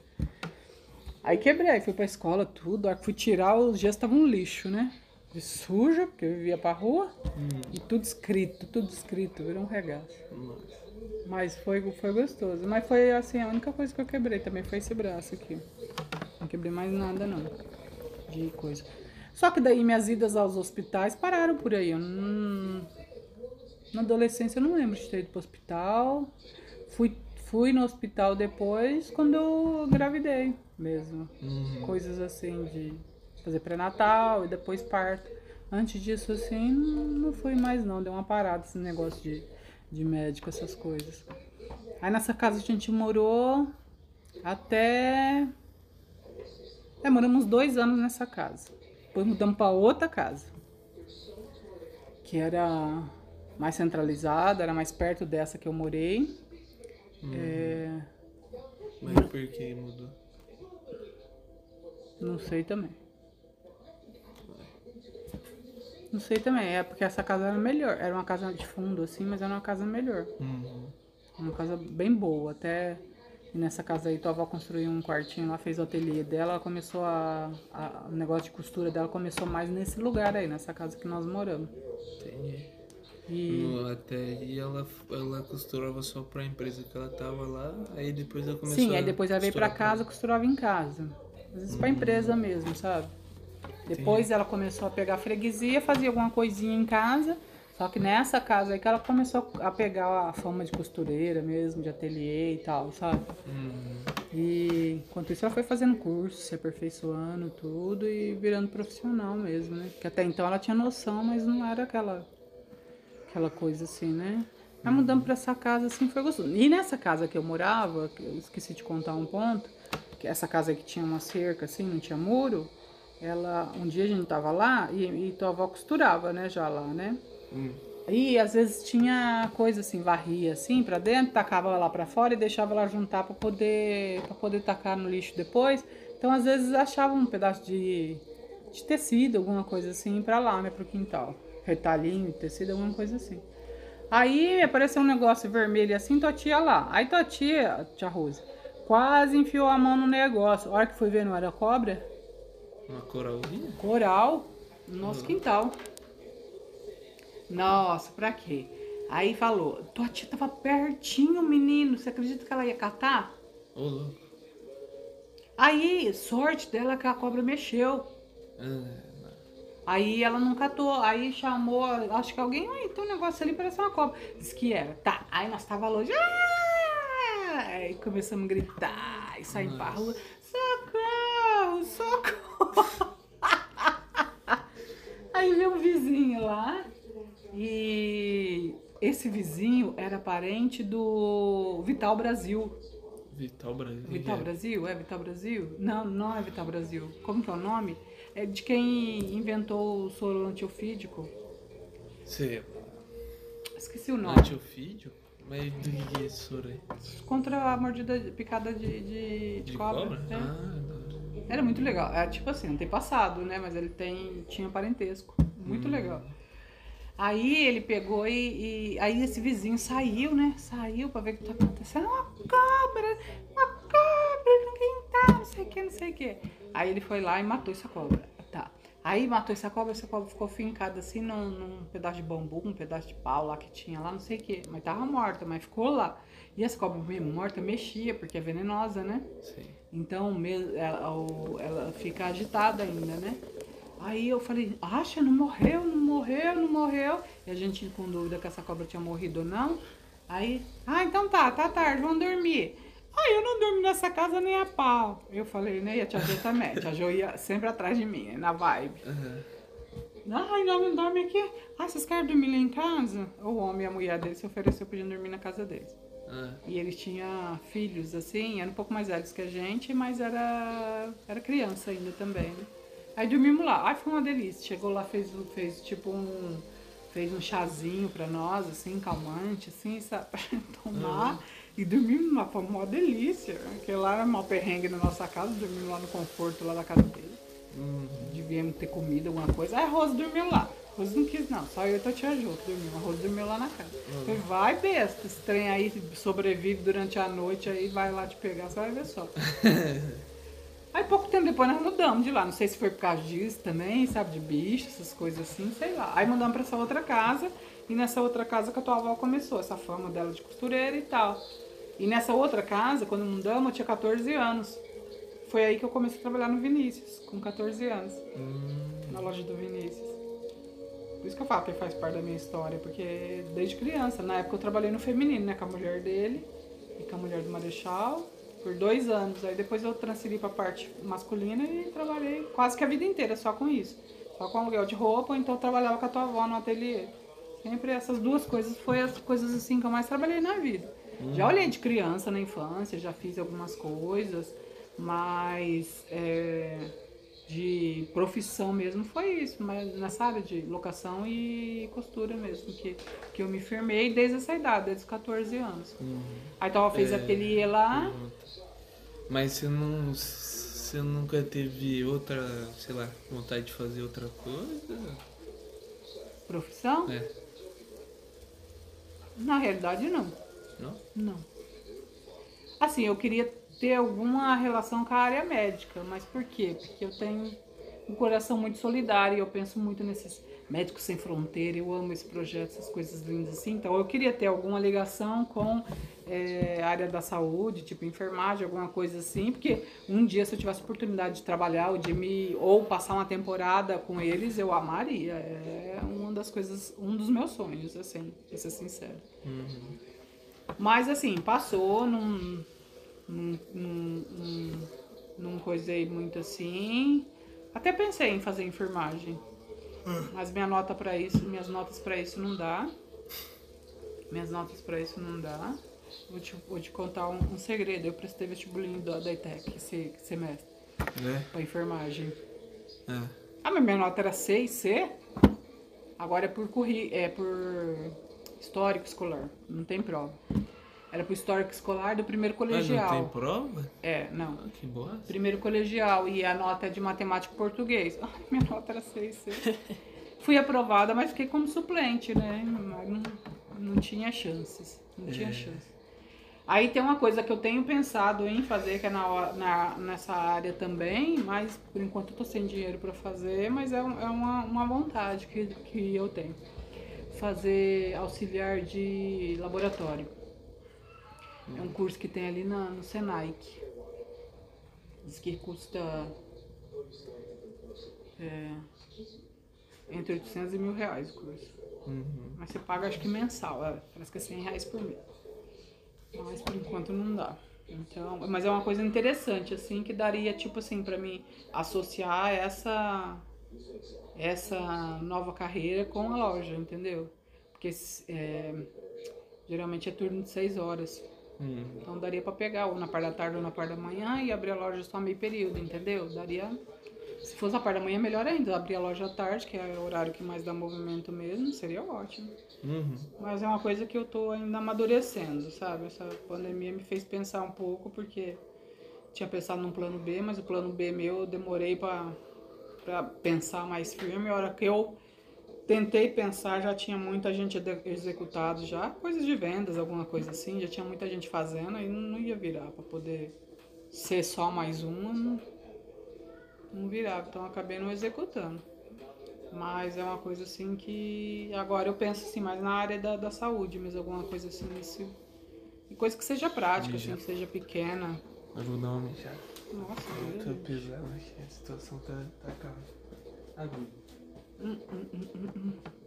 Speaker 2: Aí quebrei, fui pra escola, tudo. Aí fui tirar, os dias estavam um lixo, né? De sujo, porque eu vivia pra rua. Hum. E tudo escrito, tudo escrito, virou um regaço. Nossa. Mas foi, foi gostoso. Mas foi assim, a única coisa que eu quebrei também foi esse braço aqui. Não quebrei mais nada não. De coisa. Só que daí minhas idas aos hospitais pararam por aí. Eu não... Na adolescência eu não lembro de ter ido pro hospital. Fui, fui no hospital depois quando eu engravidei mesmo. Uhum. Coisas assim de fazer pré-natal e depois parto. Antes disso, assim, não foi mais não. Deu uma parada esse negócio de, de médico, essas coisas. Aí nessa casa a gente morou até É, moramos dois anos nessa casa. Depois mudamos para outra casa. Que era mais centralizada, era mais perto dessa que eu morei. É,
Speaker 1: Mas por que mudou?
Speaker 2: Não sei também. Não sei também, é porque essa casa era melhor. Era uma casa de fundo, assim, mas era uma casa melhor.
Speaker 1: Uhum.
Speaker 2: Uma casa bem boa. Até nessa casa aí, tua avó construiu um quartinho lá, fez o ateliê dela, ela começou a, a- O negócio de costura dela começou mais nesse lugar aí, nessa casa que nós moramos.
Speaker 1: Entendi.
Speaker 2: E.
Speaker 1: No- até aí ela, ela costurava só pra empresa que ela tava lá, aí depois ela começou
Speaker 2: Sim,
Speaker 1: a
Speaker 2: aí depois ela veio pra
Speaker 1: costurar
Speaker 2: casa, costurava em casa. Às vezes pra empresa mesmo, sabe? Depois ela começou a pegar freguesia, fazia alguma coisinha em casa. Só que nessa casa aí que ela começou a pegar a fama de costureira mesmo, de ateliê e tal, sabe?
Speaker 1: Uhum.
Speaker 2: E enquanto isso ela foi fazendo curso, se aperfeiçoando tudo e virando profissional mesmo, né? Que até então ela tinha noção, mas não era aquela aquela coisa assim, né? Aí mudamos pra essa casa assim, foi gostoso. E nessa casa que eu morava, que eu esqueci de contar um ponto, essa casa que tinha uma cerca assim, não tinha muro, ela um dia a gente tava lá e, e tua avó costurava, né, já lá, né?
Speaker 1: Hum.
Speaker 2: E às vezes tinha coisa assim, varria assim pra dentro, tacava lá pra fora e deixava ela juntar pra poder para poder tacar no lixo depois. Então às vezes achava um pedaço de, de tecido, alguma coisa assim pra lá, né, pro quintal. Retalhinho tecido, alguma coisa assim. Aí apareceu um negócio vermelho assim, tua tia lá. Aí tua tia, tia Rosa, quase enfiou a mão no negócio. A hora que foi ver, não era cobra?
Speaker 1: Uma coralzinha?
Speaker 2: Coral no nosso quintal. Nossa, pra quê? Aí falou, tua tia tava pertinho, menino. Você acredita que ela ia catar?
Speaker 1: Ô, louco.
Speaker 2: Aí, sorte dela que a cobra mexeu.
Speaker 1: Ah,
Speaker 2: Aí ela não catou. Aí chamou, acho que alguém, ai, tem um negócio ali, parece uma cobra. Disse que era. Tá, aí nós tava longe. Ah! Aí começamos a gritar e saímos pra rua. Socorro, socorro. Aí veio um vizinho lá e esse vizinho era parente do Vital Brasil.
Speaker 1: Vital Brasil.
Speaker 2: Vital Brasil? É Vital Brasil? Não, não é Vital Brasil. Como que é o nome? É de quem inventou o soro antiofídico.
Speaker 1: Você
Speaker 2: Esqueci o nome.
Speaker 1: antiofídio? Mas do que é esse soro aí?
Speaker 2: Contra a mordida, picada de, de, de
Speaker 1: De
Speaker 2: cobra.
Speaker 1: cobra?
Speaker 2: É.
Speaker 1: Ah, hora.
Speaker 2: Era muito legal. É tipo assim, não tem passado, né? Mas ele tem, tinha parentesco. Muito legal. Aí ele pegou e, e- Aí esse vizinho saiu, né? Saiu pra ver o que tá acontecendo. Uma cobra! Uma cobra no quintal, não sei o que, não sei o que. Aí ele foi lá e matou essa cobra. Aí matou essa cobra, essa cobra ficou fincada assim num, num pedaço de bambu, um pedaço de pau lá que tinha lá, não sei o que. Mas tava morta, mas ficou lá. E essa cobra mesmo morta mexia, porque é venenosa, né?
Speaker 1: Sim.
Speaker 2: Então ela, ela fica agitada ainda, né? Aí eu falei, acha, não morreu, não morreu, não morreu. E a gente com dúvida que essa cobra tinha morrido ou não. Aí, ah, então tá, tá tarde, vamos dormir. Ah, eu não durmo nessa casa nem a pau. Eu falei, né? E a tia Jo também. A tia Jo ia sempre atrás de mim, na vibe.
Speaker 1: Aham.
Speaker 2: Ai, não, não dorme aqui. Ah, vocês querem dormir lá em casa? O homem e a mulher dele se ofereceu pedindo dormir na casa deles.
Speaker 1: Ah,
Speaker 2: E eles tinham filhos, assim, eram um pouco mais velhos que a gente, mas era, era criança ainda também, né? Aí dormimos lá. Ai, foi uma delícia. Chegou lá, fez, fez tipo um. Fez um chazinho pra nós, assim, calmante, assim, sabe? Pra tomar. E dormimos lá, foi uma delícia. Porque lá era mal perrengue na nossa casa, dormimos lá no conforto lá da casa dele.
Speaker 1: hum,
Speaker 2: Devíamos ter comido alguma coisa. Aí a Rose dormiu lá. A Rose não quis, não. Só eu e a tia Jô dormiu. A Rose dormiu lá na casa. Falei, vai besta, esse trem aí sobrevive durante a noite, aí vai lá te pegar, você vai ver só. aí pouco tempo depois nós mudamos de lá. Não sei se foi por causa disso também, sabe, de bicho, essas coisas assim, sei lá. Aí mudamos pra essa outra casa. E nessa outra casa que a tua avó começou, essa fama dela de costureira e tal. E nessa outra casa, quando mudamos, eu tinha 14 anos. Foi aí que eu comecei a trabalhar no Vinícius, com 14 anos,
Speaker 1: hum,
Speaker 2: na loja do Vinícius. Por isso que eu falo que faz parte da minha história, porque desde criança, na época eu trabalhei no feminino, né, com a mulher dele e com a mulher do Marechal, por dois anos. Aí depois eu transferi pra parte masculina e trabalhei quase que a vida inteira só com isso. Só com aluguel de roupa, ou então eu trabalhava com a tua avó no ateliê. Sempre essas duas coisas foi as coisas assim que eu mais trabalhei na vida. Já olhei de criança na infância, já fiz algumas coisas, Mas é, de profissão mesmo foi isso, mas nessa área de locação e costura mesmo, que, que eu me firmei desde essa idade, desde os 14 anos.
Speaker 1: Uhum.
Speaker 2: Aí então eu fiz
Speaker 1: É,
Speaker 2: ateliê lá.
Speaker 1: Mas você não. Você nunca teve outra, sei lá, vontade de fazer outra coisa?
Speaker 2: Profissão?
Speaker 1: É.
Speaker 2: Na realidade, não.
Speaker 1: Não?
Speaker 2: Não. Assim, eu queria ter alguma relação com a área médica, mas por quê? Porque eu tenho um coração muito solidário e eu penso muito nesses médicos sem fronteira, eu amo esse projeto, essas coisas lindas assim. Então eu queria ter alguma ligação com é, a área da saúde, tipo enfermagem, alguma coisa assim, porque um dia se eu tivesse oportunidade de trabalhar ou de me ou passar uma temporada com eles, eu amaria. É uma das coisas, um dos meus sonhos, assim, pra ser sincero.
Speaker 1: Uhum.
Speaker 2: Mas assim, passou, não, não, não, não, não coisei muito assim. Até pensei em fazer enfermagem. Mas minha nota para isso, minhas notas para isso não dá. Minhas notas para isso não dá. Vou te, vou te contar um, um segredo. Eu prestei vestibulinho da, da ITEC esse semestre
Speaker 1: É?
Speaker 2: para enfermagem.
Speaker 1: É.
Speaker 2: Ah, mas minha nota era 6C. Agora é por curri é por histórico escolar. Não tem prova. Era pro histórico escolar do primeiro
Speaker 1: Mas não
Speaker 2: colegial.
Speaker 1: tem prova?
Speaker 2: É, não.
Speaker 1: Ah, que bosta.
Speaker 2: Primeiro colegial e a nota é de matemática e português. Ai, minha nota era 6, 6. Fui aprovada, mas fiquei como suplente, né? Não, não tinha chances. Não tinha
Speaker 1: É.
Speaker 2: chance. Aí tem uma coisa que eu tenho pensado em fazer, que é na, na, nessa área também, mas por enquanto eu tô sem dinheiro para fazer, mas é, um- é uma, uma vontade que, que eu tenho. Fazer auxiliar de laboratório. É um curso que tem ali na, no Senai. Diz que custa é, entre 800 e mil reais o curso.
Speaker 1: Uhum.
Speaker 2: Mas você paga acho que mensal, é, parece que é 100 reais por mês. Mas por enquanto não dá. Então, mas é uma coisa interessante, assim, que daria, tipo assim, pra mim associar essa, essa nova carreira com a loja, entendeu? Porque é, geralmente é turno de 6 horas.
Speaker 1: Uhum.
Speaker 2: Então daria pra pegar ou na parte da tarde ou na parte da manhã e abrir a loja só meio período, entendeu? Daria. Se fosse a parte da manhã, melhor ainda. Abrir a loja à tarde, que é o horário que mais dá movimento mesmo, seria ótimo.
Speaker 1: Uhum.
Speaker 2: Mas é uma coisa que eu tô ainda amadurecendo, sabe? Essa pandemia me fez pensar um pouco, porque tinha pensado num plano B, mas o plano B meu eu demorei pra, pra pensar mais firme. A hora que eu tentei pensar, já tinha muita gente executado já, coisas de vendas, alguma coisa assim, já tinha muita gente fazendo, aí não ia virar pra poder ser só mais uma, não, não virava. Então eu acabei não executando. Mas é uma coisa assim que agora eu penso assim mais na área da, da saúde, mas alguma coisa assim nesse. E coisa que seja prática, assim, que seja pequena.
Speaker 1: Eu vou dar uma mijada.
Speaker 2: Nossa,
Speaker 1: Tá
Speaker 2: Deus.
Speaker 1: pesado aqui, a situação tá, tá calma. Agudo.
Speaker 2: Hum, hum, hum, hum, hum.